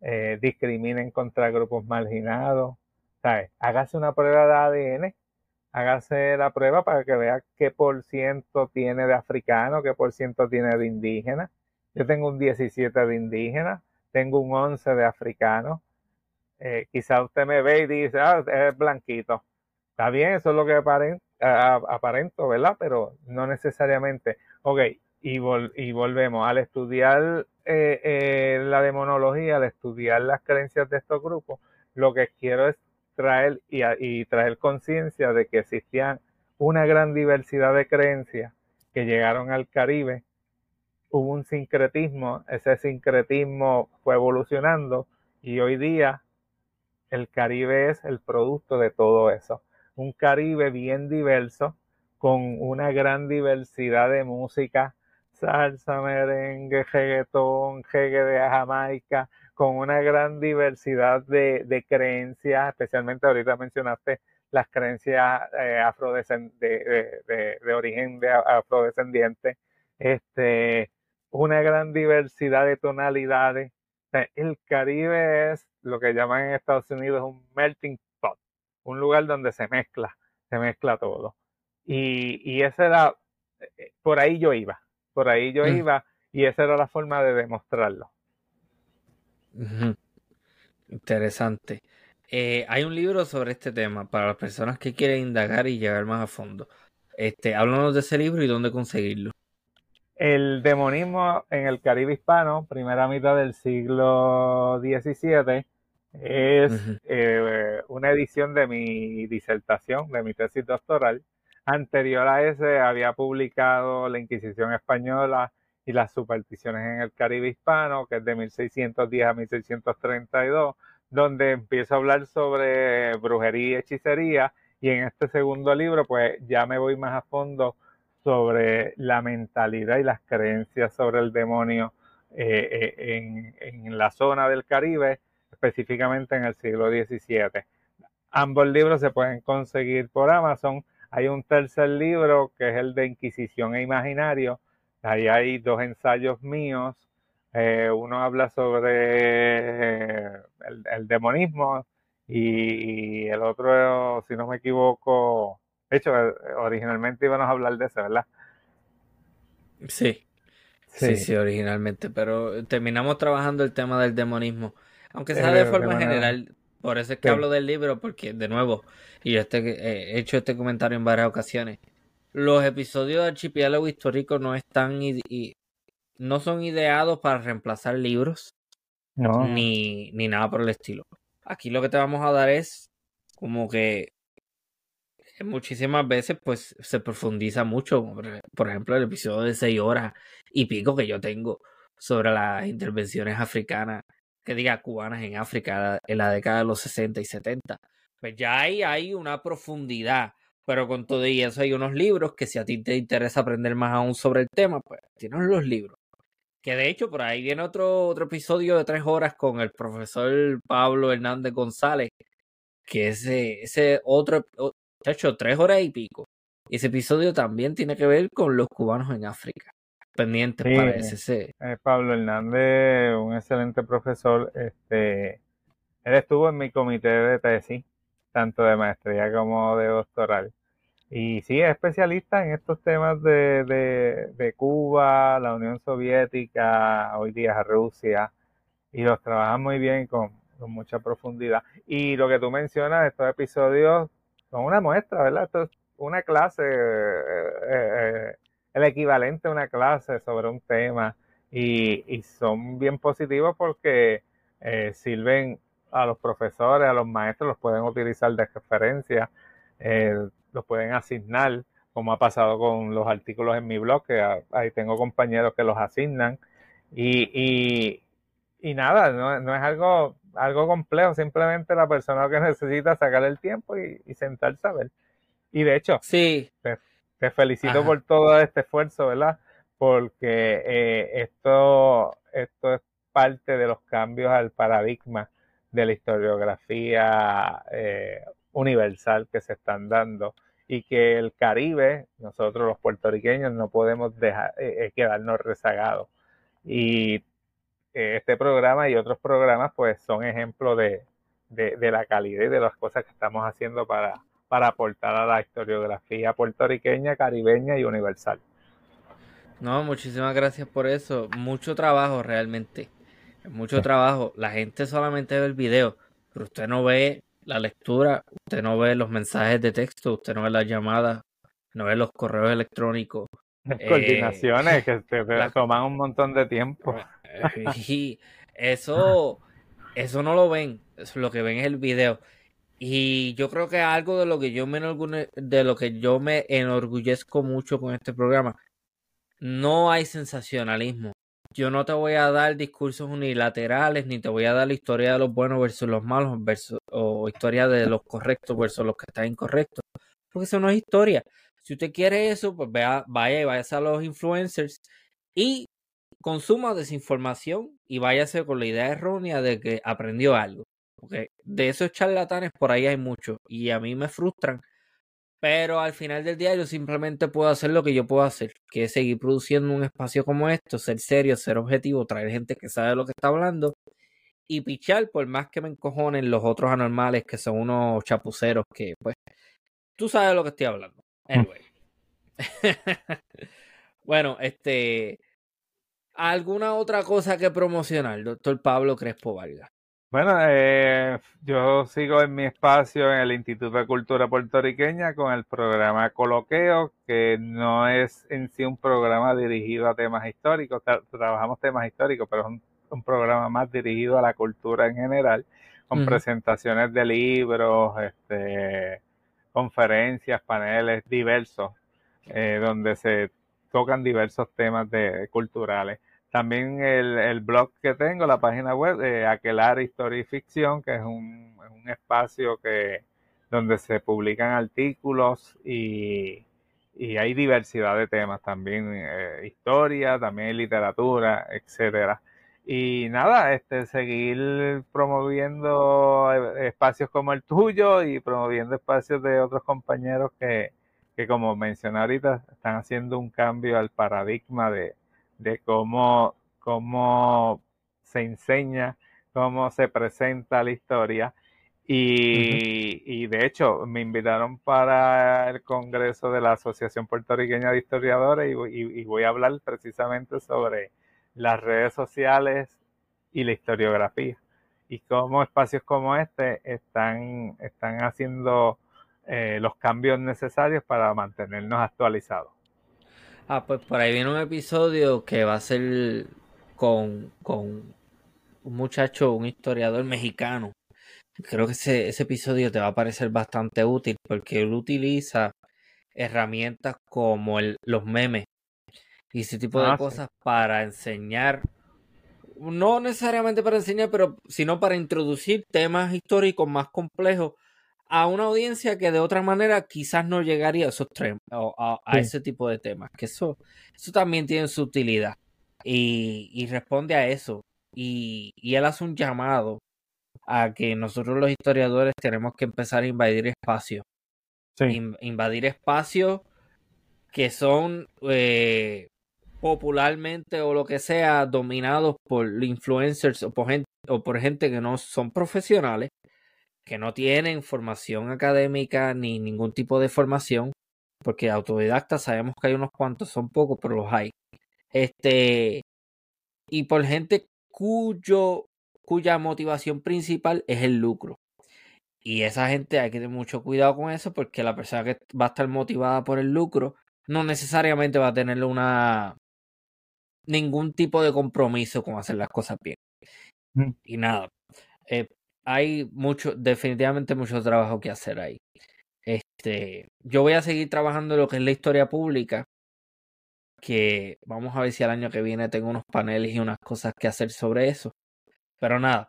eh, discriminen contra grupos marginados? ¿Sabes? Hágase una prueba de ADN hágase la prueba para que vea qué por ciento tiene de africano, qué por ciento tiene de indígena. Yo tengo un 17 de indígena, tengo un 11 de africano. Eh, quizá usted me ve y dice, ah, es blanquito. Está bien, eso es lo que aparento, ¿verdad? Pero no necesariamente. Ok, y, y volvemos. Al estudiar eh, eh, la demonología, al estudiar las creencias de estos grupos, lo que quiero es traer y, traer conciencia de que existían una gran diversidad de creencias que llegaron al Caribe. Hubo un sincretismo, ese sincretismo fue evolucionando y hoy día el Caribe es el producto de todo eso. Un Caribe bien diverso, con una gran diversidad de música, salsa, merengue, reggaetón, reggae de Jamaica, con una gran diversidad de, creencias, especialmente ahorita mencionaste las creencias eh, de, de, origen de afrodescendiente, este, una gran diversidad de tonalidades. El Caribe es lo que llaman en Estados Unidos un melting pot, un lugar donde se mezcla, se mezcla todo. Y, y ese era, eh, por ahí yo iba, por ahí yo mm. iba y esa era la forma de demostrarlo. Interesante. Eh, hay un libro sobre este tema para las personas que quieren indagar y llegar más a fondo. Este, háblanos de ese libro y dónde conseguirlo. El demonismo en el Caribe hispano, primera mitad del siglo XVII, es eh, una edición de mi disertación, de mi tesis doctoral. Anterior a ese había publicado La Inquisición Española y las supersticiones en el Caribe hispano, que es de 1610 a 1632, donde empiezo a hablar sobre brujería y hechicería, y en este segundo libro pues ya me voy más a fondo sobre la mentalidad y las creencias sobre el demonio eh, eh, en, la zona del Caribe, específicamente en el siglo XVII. Ambos libros se pueden conseguir por Amazon. Hay un tercer libro que es el de Inquisición e Imaginario, Ahí hay dos ensayos míos. Eh, uno habla sobre el, demonismo y, el otro, si no me equivoco, de hecho, originalmente íbamos a hablar de eso, ¿verdad? Sí. Sí, sí, originalmente, pero terminamos trabajando el tema del demonismo, aunque sea de forma general, por eso es que hablo del libro, porque de nuevo, y yo este, he hecho este comentario en varias ocasiones, los episodios de Archipiélago Histórico no están y, no son ideados para reemplazar libros ni, ni nada por el estilo. Aquí lo que te vamos a dar es como que muchísimas veces pues se profundiza mucho, por ejemplo el episodio de 6 horas y pico que yo tengo sobre las intervenciones africanas, que diga cubanas en África en la década de los 60 y 70. Pues ya ahí hay una profundidad pero con todo y eso hay unos libros que si a ti te interesa aprender más aún sobre el tema, pues tienes los libros. Que de hecho por ahí viene otro, otro episodio de tres horas con el profesor Pablo Hernández González, que ese, ese otro, hecho tres horas y pico. Ese episodio también tiene que ver con los cubanos en África. Pendientes para ese. Eh, Pablo Hernández, un excelente profesor. Este, él estuvo en mi comité de tesis, tanto de maestría como de doctoral. Y sí, es especialista en estos temas de, de, Cuba, la Unión Soviética, hoy día Rusia, y los trabaja muy bien con, con, mucha profundidad. Y lo que tú mencionas, estos episodios son una muestra, ¿verdad? Esto es una clase, eh, eh, el equivalente a una clase sobre un tema, y, y son bien positivos porque eh, sirven a los profesores, a los maestros, los pueden utilizar de referencia. Eh, los pueden asignar, como ha pasado con los artículos en mi blog, que ahí tengo compañeros que los asignan. Y, y, nada, no, es algo, algo complejo, simplemente la persona que necesita sacar el tiempo y, sentarse a ver. Y de hecho, sí. Te, felicito por todo este esfuerzo, ¿verdad? Porque eh, esto, esto es parte de los cambios al paradigma de la historiografía eh, universal que se están dando y que el Caribe, nosotros los puertorriqueños no podemos dejar, eh, eh, quedarnos rezagados. Y eh, este programa y otros programas pues son ejemplos de, de, la calidad y de las cosas que estamos haciendo para, para aportar a la historiografía puertorriqueña, caribeña y universal. No, muchísimas gracias por eso. Mucho trabajo realmente. Mucho trabajo. La gente solamente ve el video, pero usted no ve la lectura, usted no ve los mensajes de texto, usted no ve las llamadas, no ve los correos electrónicos. Las coordinaciones que te, toman un montón de tiempo. Y eso, eso no lo ven, lo que ven es el video. Y yo creo que algo de lo que yo me de lo que yo me enorgullezco mucho con este programa, no hay sensacionalismo yo no te voy a dar discursos unilaterales, ni te voy a dar la historia de los buenos versus los malos, o historia de los correctos versus los que están incorrectos. Porque eso no es historia. Si usted quiere eso, pues vaya, vaya y váyase a los influencers y consuma desinformación y váyase con la idea errónea de que aprendió algo. Porque de esos charlatanes por ahí hay muchos y a mí me frustran pero al final del día yo simplemente puedo hacer lo que yo puedo hacer, que es seguir produciendo un espacio como esto, ser serio, ser objetivo, traer gente que sabe lo que está hablando y pichar por más que me encojonen los otros anormales que son unos chapuceros que pues tú sabes lo que estoy hablando. Anyway. bueno, este ¿alguna otra cosa que promocionar, doctor Pablo Crespo Vargas? Bueno, eh, yo sigo en mi espacio en el Instituto de Cultura Puertorriqueña con el programa Coloqueo, que no es en sí un programa dirigido a temas históricos, trabajamos temas históricos, pero es un, programa más dirigido a la cultura en general, con presentaciones de libros, este, conferencias, paneles diversos, eh, donde se tocan diversos temas de, culturales. También el, blog que tengo, la página web de Aquelar Historia y Ficción, que es un, espacio que donde se publican artículos y, hay diversidad de temas, también eh, historia, también literatura, etcétera. Y nada, este seguir promoviendo eh, espacios como el tuyo y promoviendo espacios de otros compañeros que, que como mencioné ahorita, están haciendo un cambio al paradigma de, de cómo, cómo se enseña, cómo se presenta la historia. Y, de hecho me invitaron para el Congreso de la Asociación Puertorriqueña de Historiadores y, voy a hablar precisamente sobre las redes sociales y la historiografía y cómo espacios como este están, están haciendo eh, los cambios necesarios para mantenernos actualizados. Ah, pues por ahí viene un episodio que va a ser con, con un muchacho, un historiador mexicano. Creo que ese, ese episodio te va a parecer bastante útil porque él utiliza herramientas como el, los memes y ese tipo de ah, cosas para enseñar, no necesariamente para enseñar, pero sino para introducir temas históricos más complejos a una audiencia que de otra manera quizás no llegaría a esos a, ese tipo de temas. Que eso, eso también tiene su utilidad. Y, responde a eso. Y, él hace un llamado a que nosotros los historiadores tenemos que empezar a invadir espacios. invadir espacios que son eh, popularmente o lo que sea dominados por influencers o por, gente, o por gente que no son profesionales, que no tienen formación académica ni ningún tipo de formación, porque autodidactas sabemos que hay unos cuantos, son pocos, pero los hay. Este, y por gente cuyo, cuya motivación principal es el lucro. Y esa gente hay que tener mucho cuidado con eso porque la persona que va a estar motivada por el lucro no necesariamente va a tener una ningún tipo de compromiso con hacer las cosas bien. Mm. Y nada, eh, hay mucho, definitivamente mucho trabajo que hacer ahí. Este, yo voy a seguir trabajando en lo que es la historia pública, que vamos a ver si el año que viene tengo unos paneles y unas cosas que hacer sobre eso. Pero nada,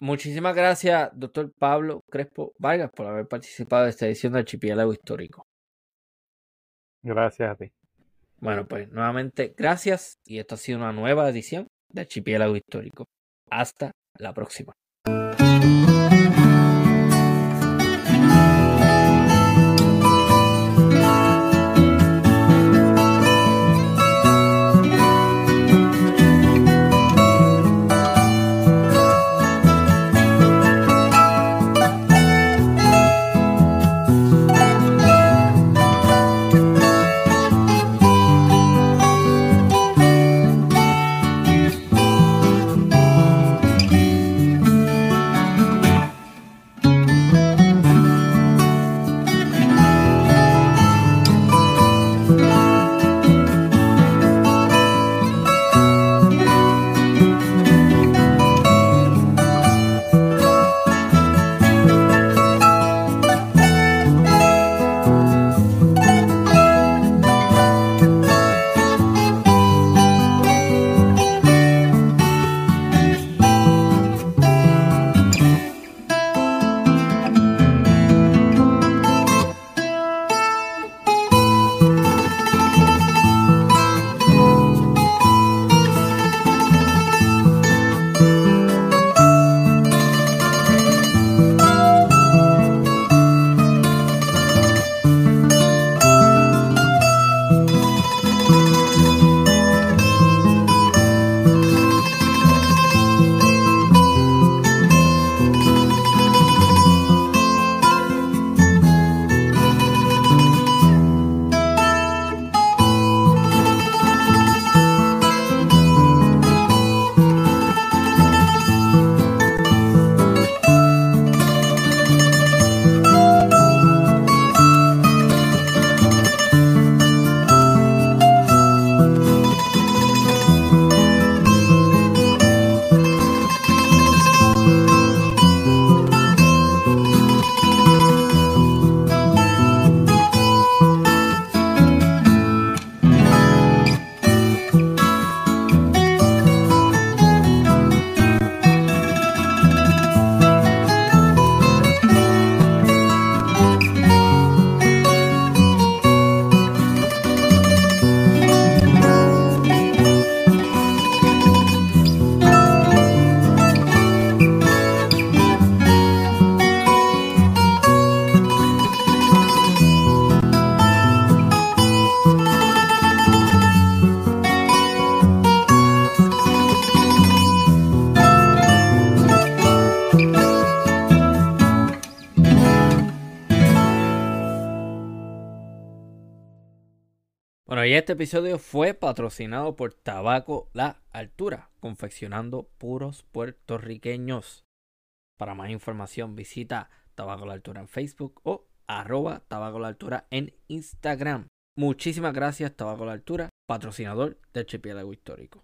muchísimas gracias, doctor Pablo Crespo Vargas, por haber participado de esta edición del Archipiélago Histórico. Gracias a ti. Bueno, pues nuevamente gracias y esto ha sido una nueva edición de Archipiélago Histórico. Hasta la próxima. Este episodio fue patrocinado por Tabaco La Altura, confeccionando puros puertorriqueños. Para más información visita Tabaco La Altura en Facebook o arroba Tabaco La Altura en Instagram. Muchísimas gracias Tabaco La Altura, patrocinador del Archipiélago Histórico.